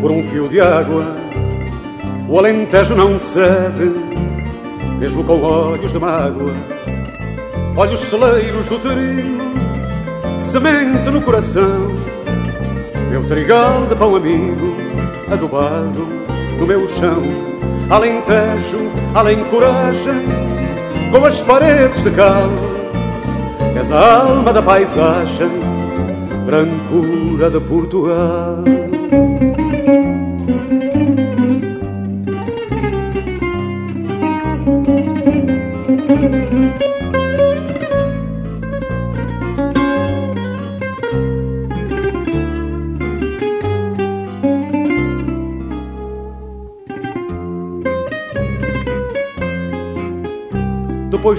por um fio de água. O alentejo não cede, mesmo com olhos de mágoa. Olhos celeiros do trio semente no coração. Meu trigal de pão amigo, adubado no meu chão. Alentejo, além coragem, com as paredes de cal. És a alma da paisagem, brancura de Portugal.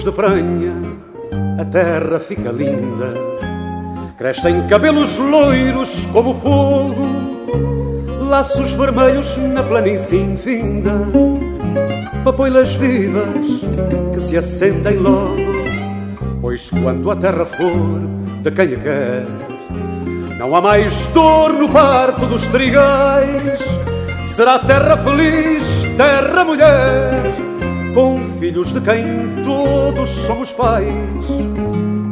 De pranha, a terra fica linda. Crescem cabelos loiros como fogo, laços vermelhos na planície infinda, papoilas vivas que se acendem logo. Pois quando a terra for de quem a quer, não há mais dor no parto dos trigais. Será terra feliz, terra mulher com filhos de quem todos somos pais.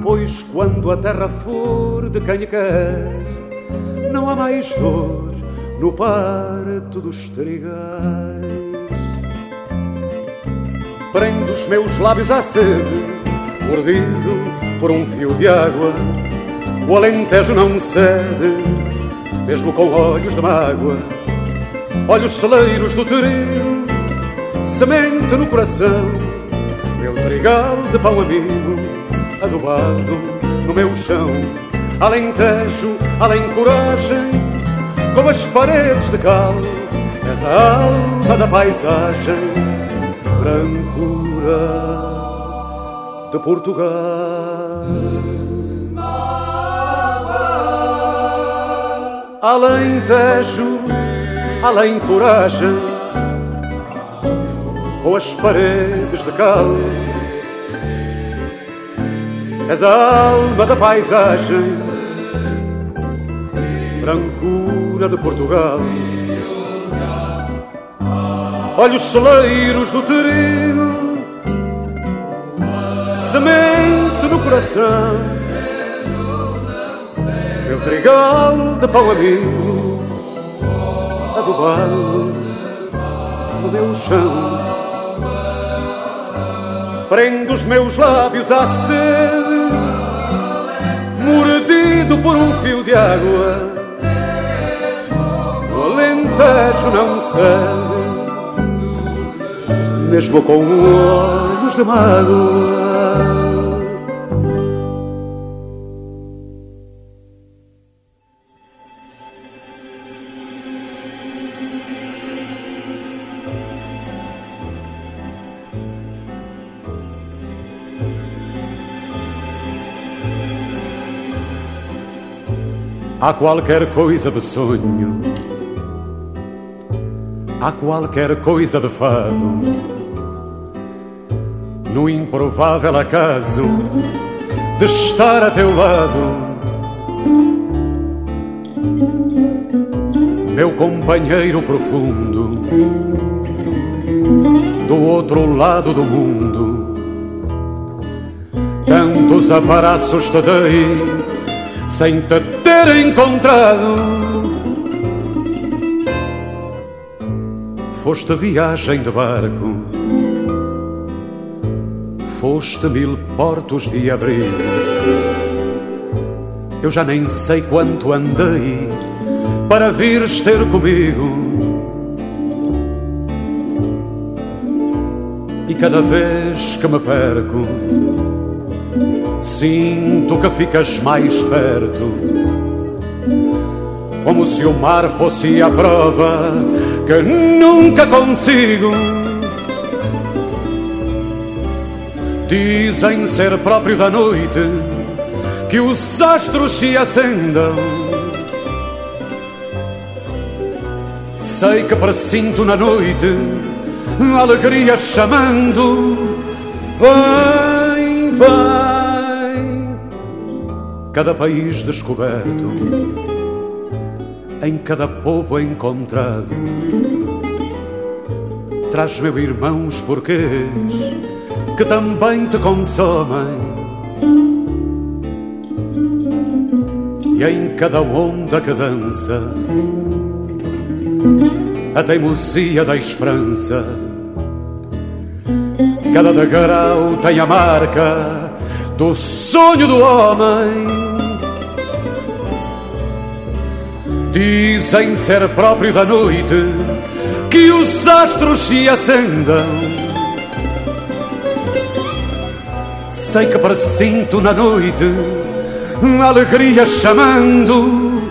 Pois quando a terra for de quem quer, não há mais dor no parto dos trigais. Prendo os meus lábios à sede, mordido por um fio de água. O alentejo não cede, mesmo com olhos de mágoa, olhos celeiros do terreiro, semente no coração, meu trigal de pão amigo, adubado no meu chão, alentejo, além coragem, com as paredes de cal, és a alma da paisagem, brancura de Portugal. Além tejo, além coragem, ou as paredes de cal. És a alma da paisagem, brancura de Portugal. Olhos celeiros do terreno semente no coração. Meu trigal de pau amigo, adubado no meu chão. Prendo os meus lábios à sede, mordido por um fio de água. O alentejo não cede, mesmo com olhos de mágoa. Há qualquer coisa de sonho, há qualquer coisa de fado, no improvável acaso de estar a teu lado. Meu companheiro profundo, do outro lado do mundo, tantos abraços te dei sem te encontrado. Foste viagem de barco, foste mil portos de abrigo. Eu já nem sei quanto andei para vires ter comigo. E cada vez que me perco, Sinto que ficas mais perto, como se o mar fosse a prova que nunca consigo. Dizem ser próprio da noite que os astros se acendam. Sei que presinto na noite alegria chamando. Vem, vem cada país descoberto, em cada povo encontrado. Traz, meu irmão, os porquês que também te consomem. E em cada onda que dança, a teimosia da esperança. Cada degrau tem a marca do sonho do homem. Dizem ser próprio da noite que os astros se acendam. Sei que presinto na noite a alegria chamando.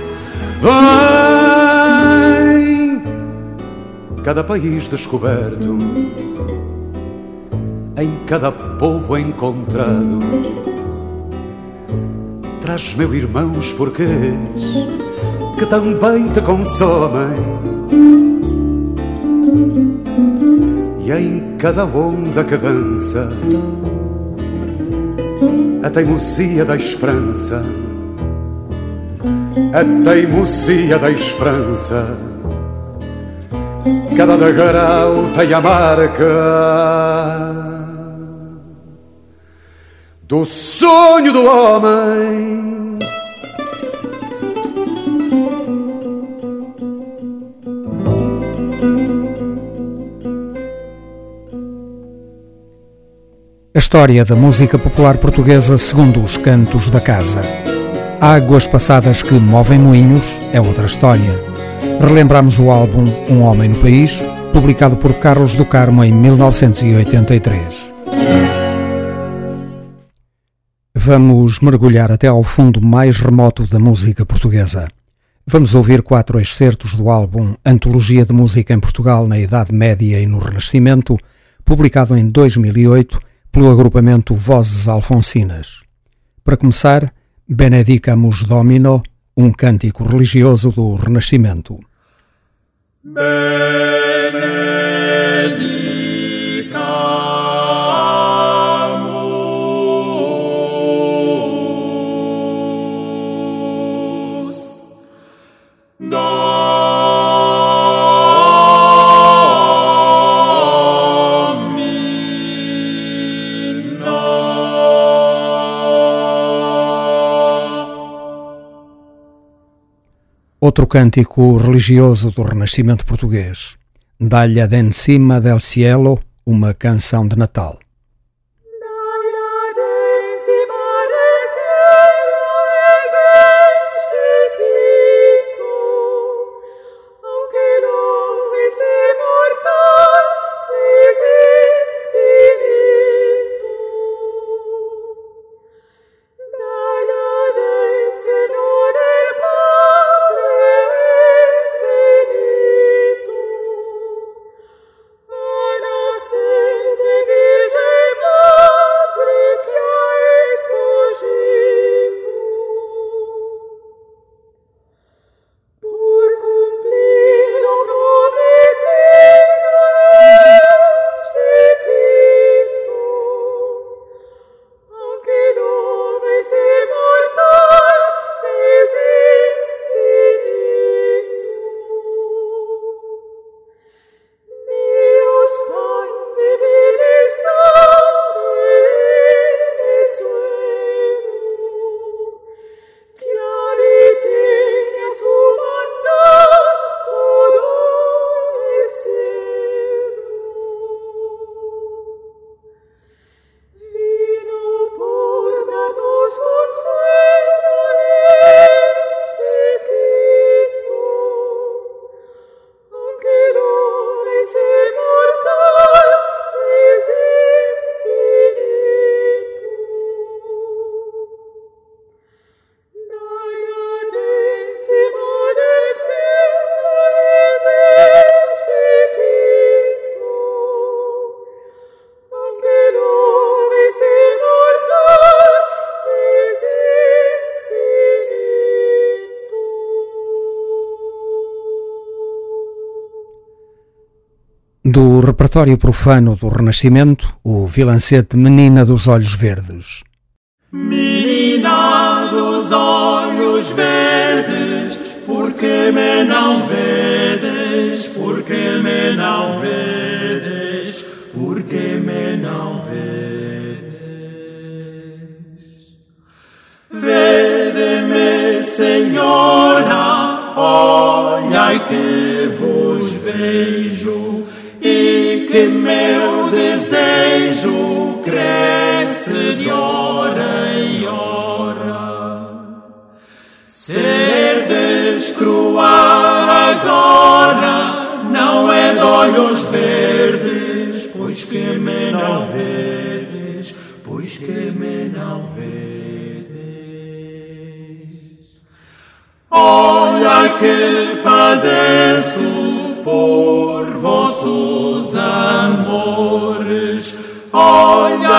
Vem, cada país descoberto, em cada povo encontrado. Traz, meu irmão, os porquês que também te consomem. E em cada onda que dança, a teimosia da esperança, a teimosia da esperança, cada degrau tem a marca do sonho do homem. A história da música popular portuguesa segundo os cantos da casa. Águas passadas que movem moinhos é outra história. Relembramos o álbum Um Homem no País, publicado por Carlos do Carmo em 1983. Vamos mergulhar até ao fundo mais remoto da música portuguesa. Vamos ouvir quatro excertos do álbum Antologia de Música em Portugal na Idade Média e no Renascimento, publicado em 2008 pelo agrupamento Vozes Alfonsinas. Para começar, Benedicamus Domino, um cântico religioso do Renascimento. Outro cântico religioso do Renascimento português. Dalha de Encima del Cielo, uma canção de Natal. Repertório profano do Renascimento, o vilancete Menina dos Olhos Verdes. Menina dos olhos verdes, porque me não vedes, porque me não vedes, porque me não vedes. Vede-me, Senhora, olhai que vos vejo que meu desejo cresce de hora em hora. Ser descrua agora não é de olhos verdes, pois que me não vedes, pois que me não vedes. Olha que padeço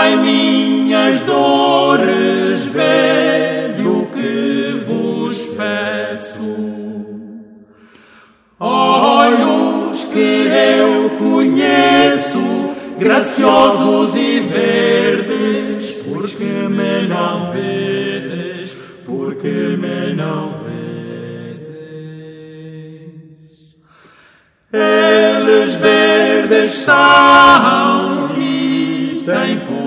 Olhai minhas dores, velho que vos peço. Olhos que eu conheço, graciosos e verdes, porque me não vedes, porque me não vedes. Eles verdes são e têm por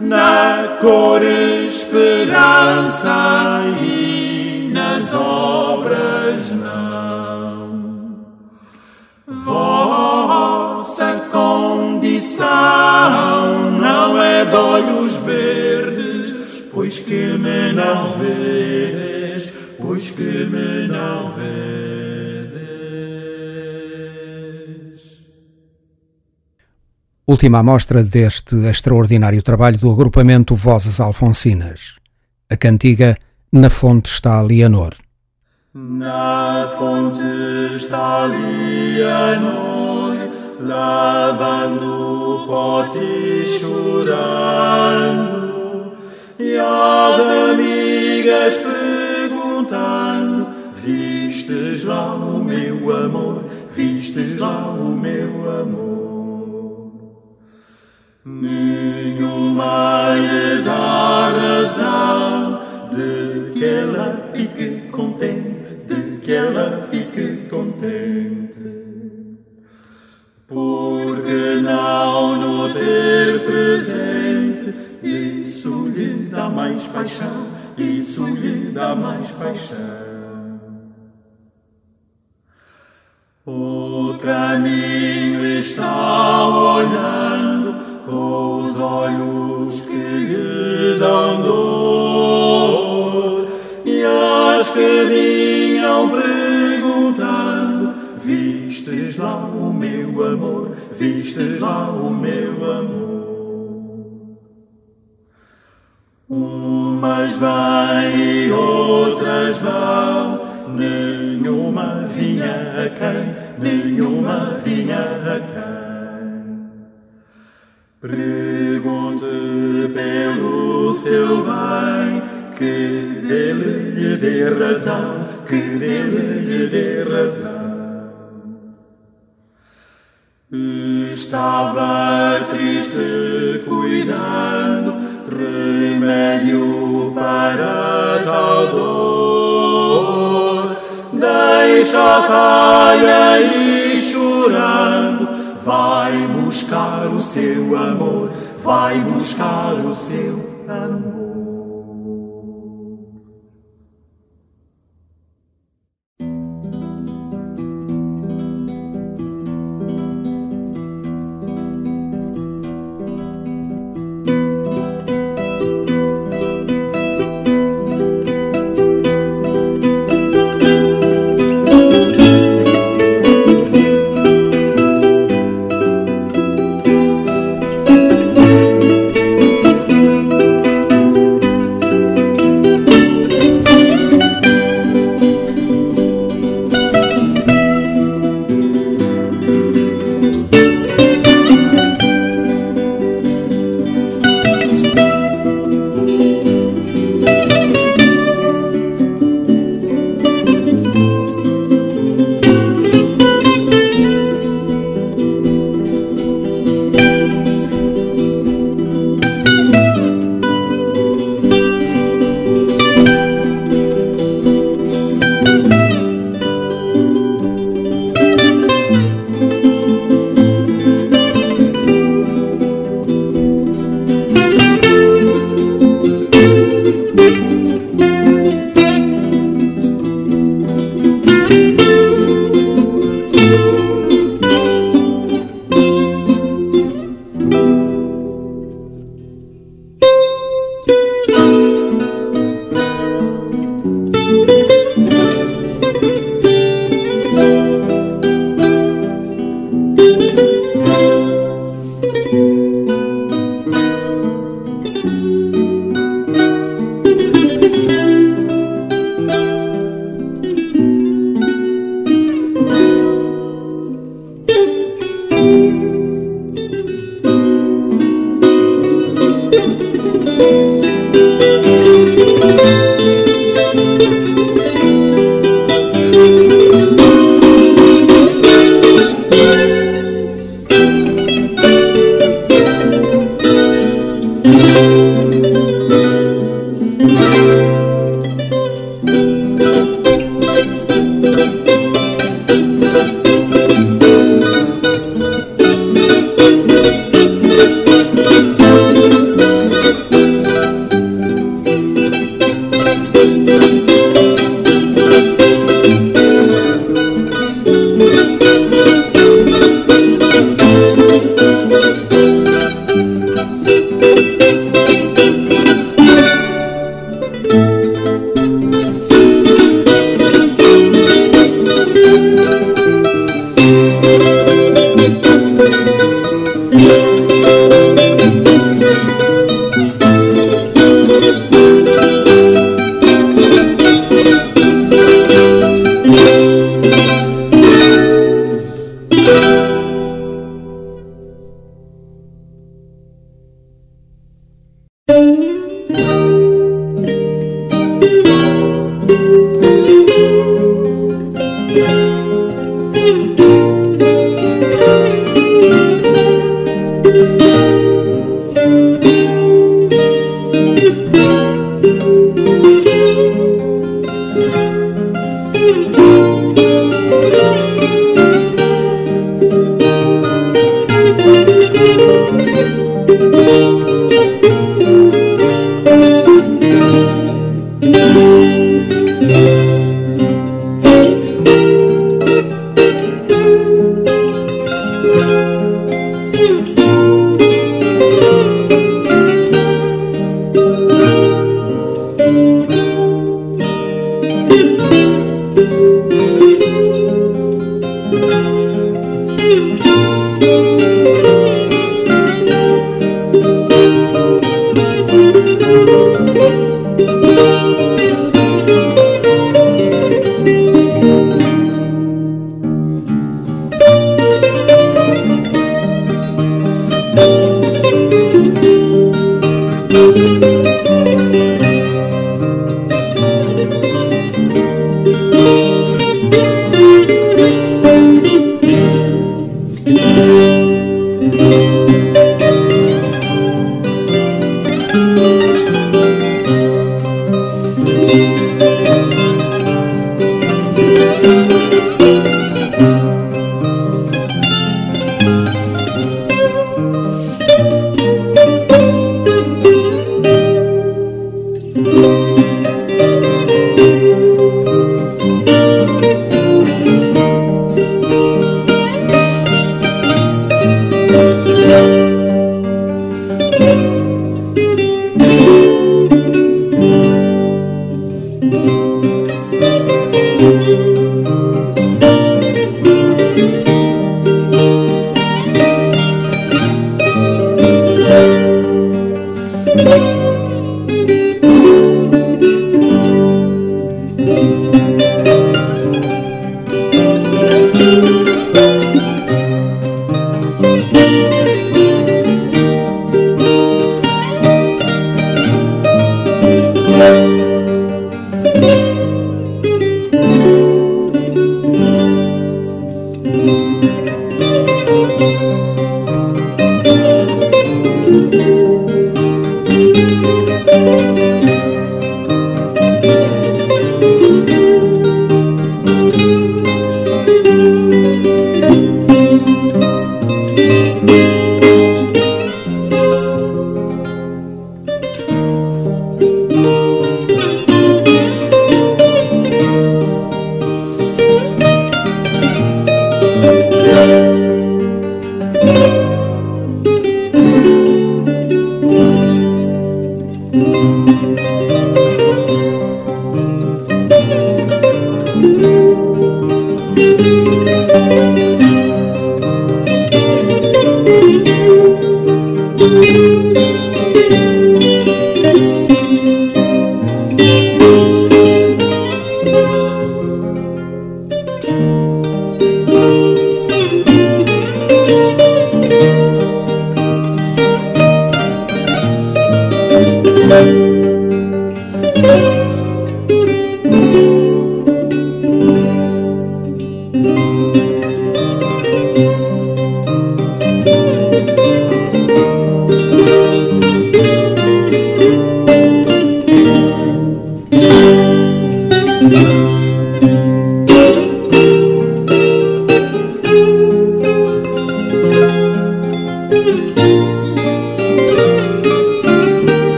na cor esperança e nas obras não. Vossa condição não é de olhos verdes, pois que me não vedes pois que me não vedes. Última amostra deste extraordinário trabalho do agrupamento Vozes Alfonsinas. A cantiga Na Fonte está Leonor. Na fonte está Leonor, lavando o pote e chorando, e as amigas perguntando: Vistes lá o meu amor, vistes lá o meu amor. Nenhuma lhe dá razão de que ela fique contente, de que ela fique contente. Porque não no ter presente, isso lhe dá mais paixão, isso lhe dá mais paixão. O caminho está olhando com os olhos que lhe dão dor e as que vinham perguntando: Vistes lá o meu amor, vistes lá o meu amor. Umas vêm e outras vão, nenhuma vinha a quem, nenhuma vinha a quem. Pergunte pelo seu bem, que ele lhe dê razão, que ele lhe dê razão. Estava triste cuidando, remédio para tal dor. Deixa caia e chorando, vai buscar o seu amor, vai buscar o seu amor.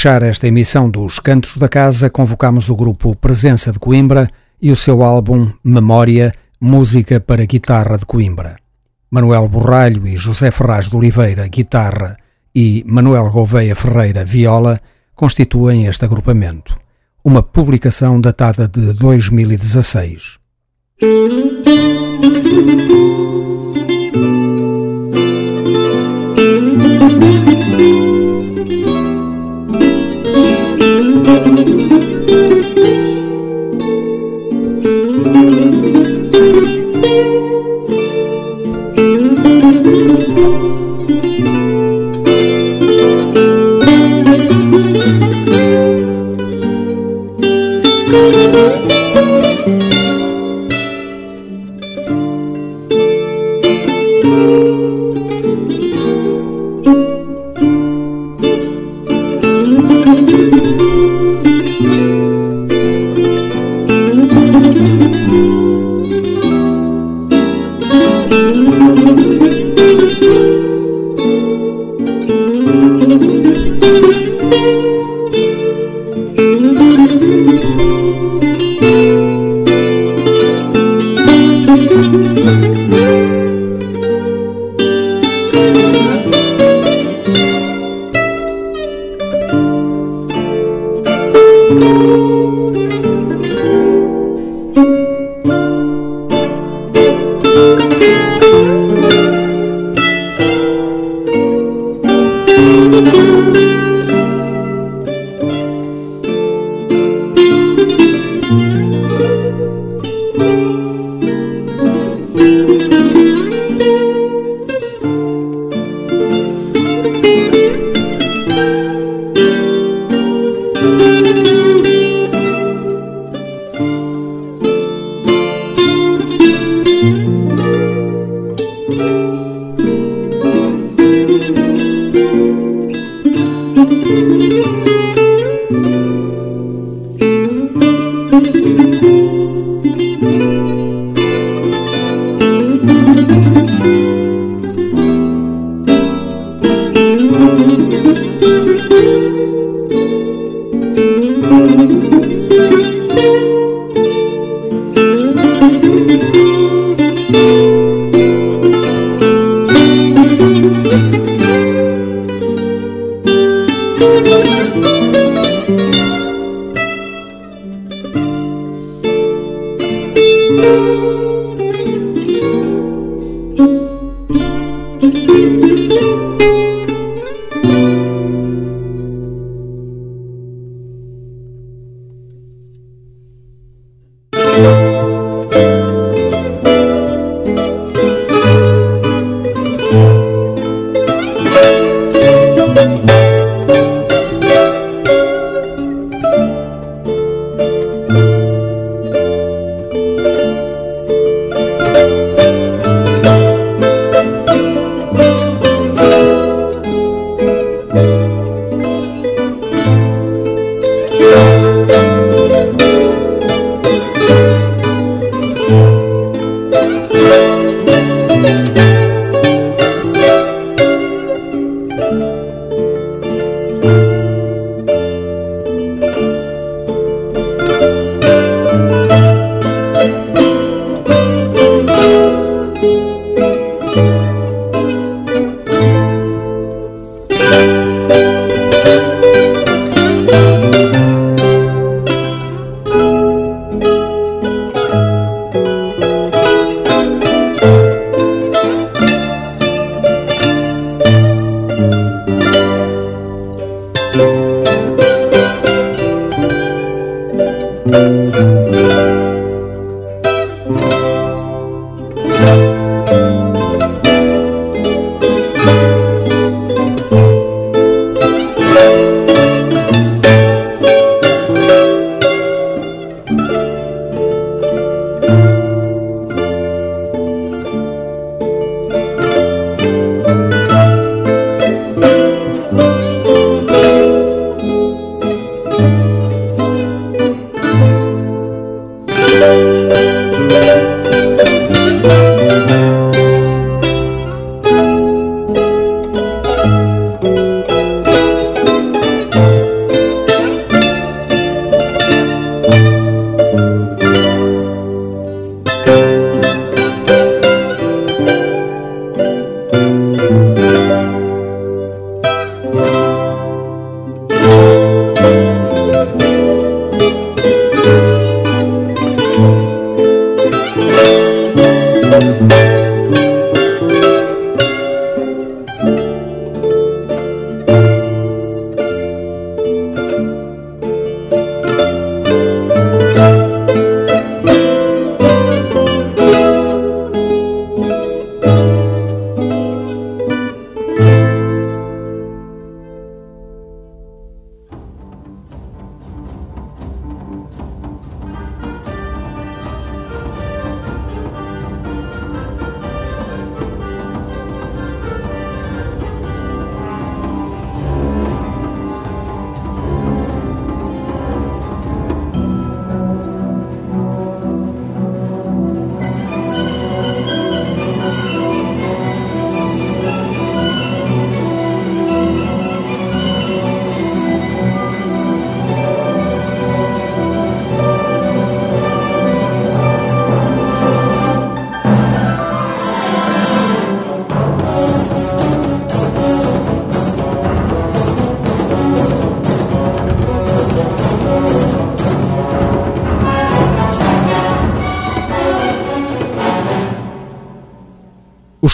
Fechar esta emissão dos Cantos da Casa, convocamos o grupo Presença de Coimbra e o seu álbum Memória, Música para Guitarra de Coimbra. Manuel Borralho e José Ferraz de Oliveira, guitarra, e Manuel Gouveia Ferreira, viola, constituem este agrupamento. Uma publicação datada de 2016.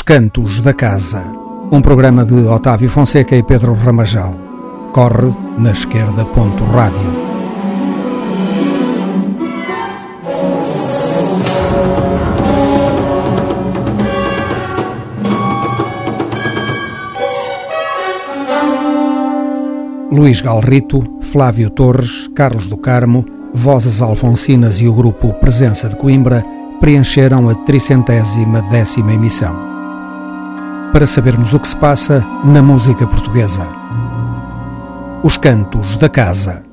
Cantos da Casa, um programa de Otávio Fonseca e Pedro Ramajal. Corre na esquerda. Ponto rádio. Luís Galrito, Flávio Torres, Carlos do Carmo, Vozes Alfonsinas e o grupo Presença de Coimbra preencheram a tricentésima décima emissão. Para sabermos o que se passa na música portuguesa. Os Cantos da Casa.